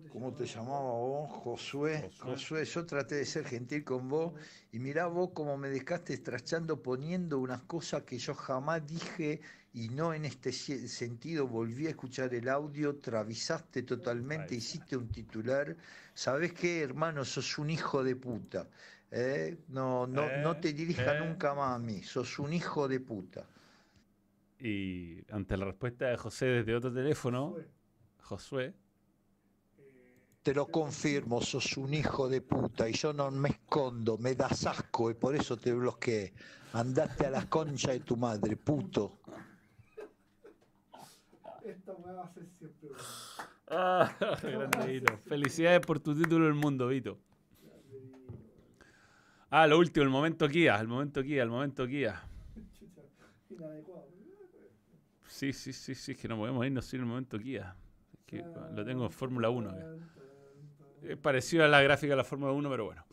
¿cómo te llamaba vos? Josué. Josué. Josué, yo traté de ser gentil con vos y mirá vos cómo me dejaste estrachando poniendo unas cosas que yo jamás dije y no en este sentido. Volví a escuchar el audio, travisaste totalmente, hiciste un titular. ¿Sabés qué, hermano? Sos un hijo de puta. ¿eh? No, no, no Eh, te dirijas eh. nunca más a mí. Sos un hijo de puta. Y ante la respuesta de José desde otro teléfono, Josué, eh, Te lo confirmo, sos un hijo de puta y yo no me escondo, me das asco y por eso te bloqueé. Andate a la concha de tu madre, puto. Esta weá va a ser siempre. Ah, grande Vito. Felicidades por tu título del mundo, Vito. Ah, lo último, el momento Kia, el momento Kia, el momento Kia. Chucha, inadecuado. Sí, sí, sí, sí, es que no podemos irnos sin el momento Kia. Es que lo tengo en Fórmula 1. acá. Es parecido a la gráfica de la Fórmula 1, pero bueno.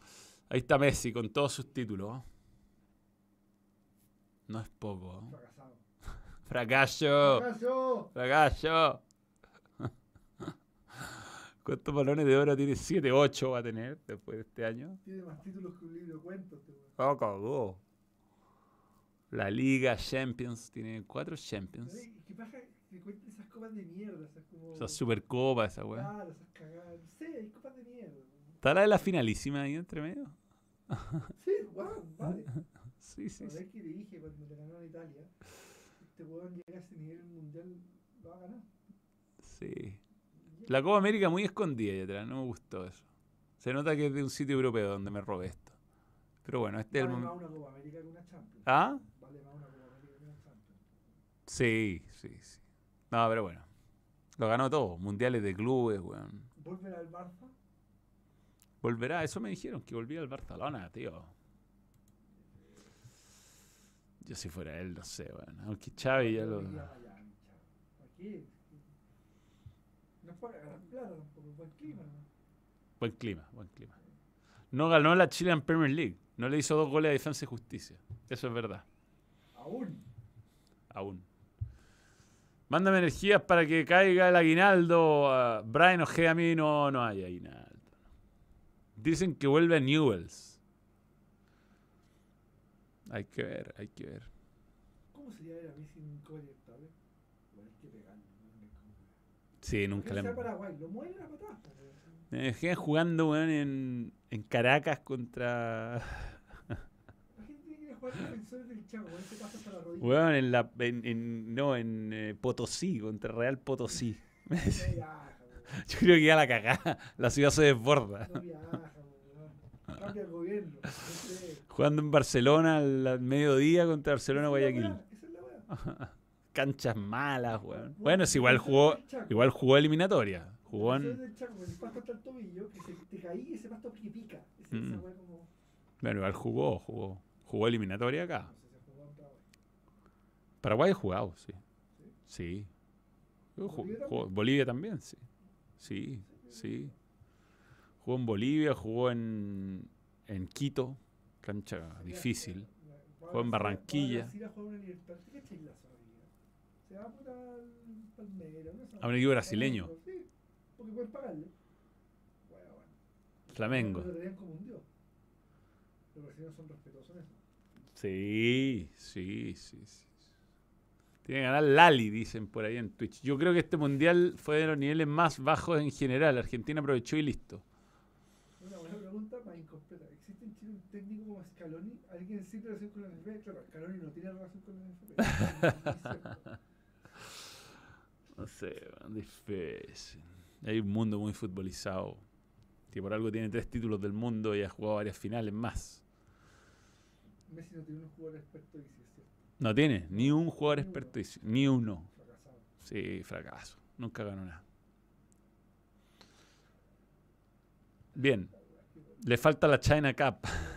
Ahí está Messi con todos sus títulos. ¿eh? No es poco. ¿eh? ¡Fracaso! ¡Fracaso! ¡Fracaso! ¿Cuántos balones de oro tiene? 7, 8 va a tener después de este año. Tiene más títulos que un libro de cuentos. este. Ah, cagó. La Liga Champions tiene 4 Champions. ¿Qué pasa? Esas copas de mierda. Esas como. Esa Supercopa, esa weá. Claro, esas cagadas. No sé, hay copas de mierda. ¿Está la de la finalísima ahí entre medio? Sí, wow, vale. Sí, sí, La sí. que le dije cuando le ganó a Italia, este weón llega a ese nivel mundial, lo va a ganar. Sí. La Copa América muy escondida ahí atrás, no me gustó eso. Se nota que es de un sitio europeo donde me robé esto. Pero bueno, este es el Vale más momento. una Copa América que una Champions. ¿Ah? Vale más una Copa América que una Champions. Sí, sí, sí. No, pero bueno. Lo ganó todo. Mundiales de clubes, weón. ¿Volver al Barça? Volverá, eso me dijeron, que volvía al Barcelona, tío. Yo si fuera él, no sé, weón. Aunque Xavi ya lo... No tampoco, buen clima. ¿no? Buen clima, buen clima. No ganó la Chilean Premier League. No le hizo dos goles a Defensa y Justicia. Eso es verdad. Aún. Aún. Mándame energías para que caiga el aguinaldo. Ah, Brian Ojea, a mí no, no hay aguinaldo. Dicen que vuelve a Newells. Hay que ver, hay que ver. ¿Cómo sería ver a mí sin Libertadores? Bueno, hay que pegarle. Sí, nunca le. Paraguay, lo. Me dejé jugando, weón, en, en Caracas contra... La gente tiene que ir a jugar defensores del Chaco, weón, se pasa hasta la rodilla. Weón, en la... en- en- no, en eh, Potosí, contra Real Potosí. Yo creo que ya la cagada. La ciudad se desborda. No viaja, weón. Cambia el gobierno. Jugando en Barcelona al, al mediodía contra Barcelona Guayaquil. Esa es la weá. Canchas malas, weón. Bueno, Bueno, es igual jugó, igual jugó eliminatoria. Jugó en, bueno, igual jugó, jugó. Jugó eliminatoria acá. Paraguay ha jugado, sí. Sí. ¿Bolivia jugó- también? Bolivia también, sí. Sí, sí. Jugó en Bolivia, jugó en, en Quito, cancha difícil. Jugó en Barranquilla. A un equipo brasileño. Sí, porque pueden pagarle. Flamengo. Los brasileños son respetuosos en eso. Sí, sí, sí, sí. Tiene que ganar Lali, dicen por ahí en Twitch. Yo creo que este mundial fue de los niveles más bajos en general. Argentina aprovechó y listo. Una buena pregunta, más incompleta. ¿Existe en Chile un técnico como Scaloni? ¿Alguien sin relación con la NFP? Claro, Scaloni no tiene relación con la NFP. No sé, difícil. Hay un mundo muy futbolizado. Que por algo tiene tres títulos del mundo y ha jugado varias finales más. Messi no tiene un jugador experto y es cierto. No tiene ni un jugador experto, ni uno. Fracasado. Sí, fracaso. Nunca ganó nada. Bien. Le falta la China Cup.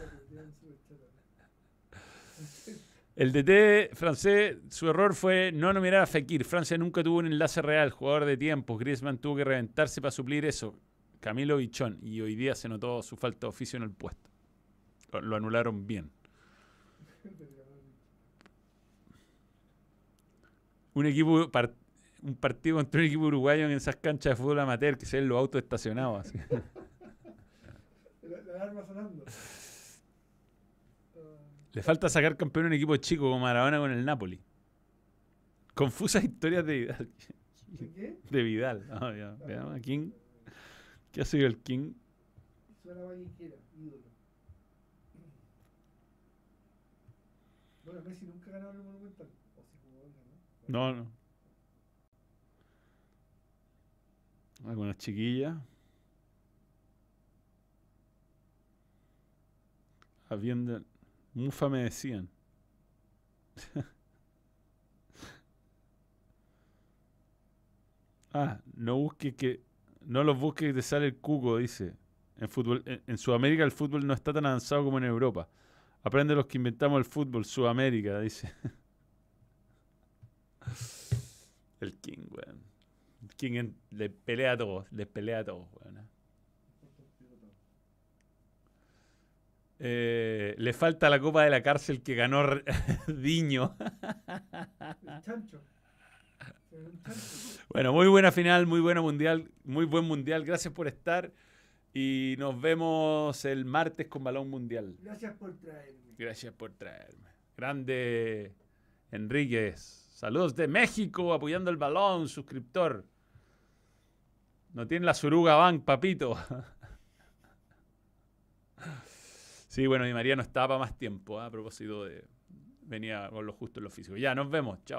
El DT francés, su error fue no nominar a Fekir. Francia nunca tuvo un enlace real, jugador de tiempo. Griezmann tuvo que reventarse para suplir eso. Camilo Bichón. Y hoy día se notó su falta de oficio en el puesto. Lo anularon bien. Un equipo, par- un partido contra un equipo uruguayo en esas canchas de fútbol amateur que se ven los autos estacionados. así. La, la alarma sonando. Le falta sacar campeón a un equipo chico como Maradona con el Napoli. Confusas historias de Vidal. ¿De qué? De Vidal. Ya, veamos a King. ¿Qué ha sido el King? Suena ídolo. Bueno, Messi nunca ganado el Monumental. O si jugó, ganó. No, no. Algunas chiquillas. Habiendo. Mufa me decían. ah, no busques que. No los busques que te sale el cuco, dice. En, fútbol, en, en Sudamérica el fútbol no está tan avanzado como en Europa. Aprende los que inventamos el fútbol, Sudamérica, dice. El King, weón. El King en- le pelea a todos, le pelea a todos, weón. ¿eh? Eh, le falta la copa de la cárcel que ganó Diño. Chancho. Bueno, muy buena final, muy buena mundial, muy buen mundial. Gracias por estar y nos vemos el martes con Balón Mundial. Gracias por traerme. Gracias por traerme. Grande Enríquez. Saludos de México, apoyando el balón, suscriptor. No tiene la Suruga Bank, papito. Sí, bueno, mi María no estaba para más tiempo, ¿ah? a propósito de... Venía con lo justo en lo físico. Ya, nos vemos. Chao.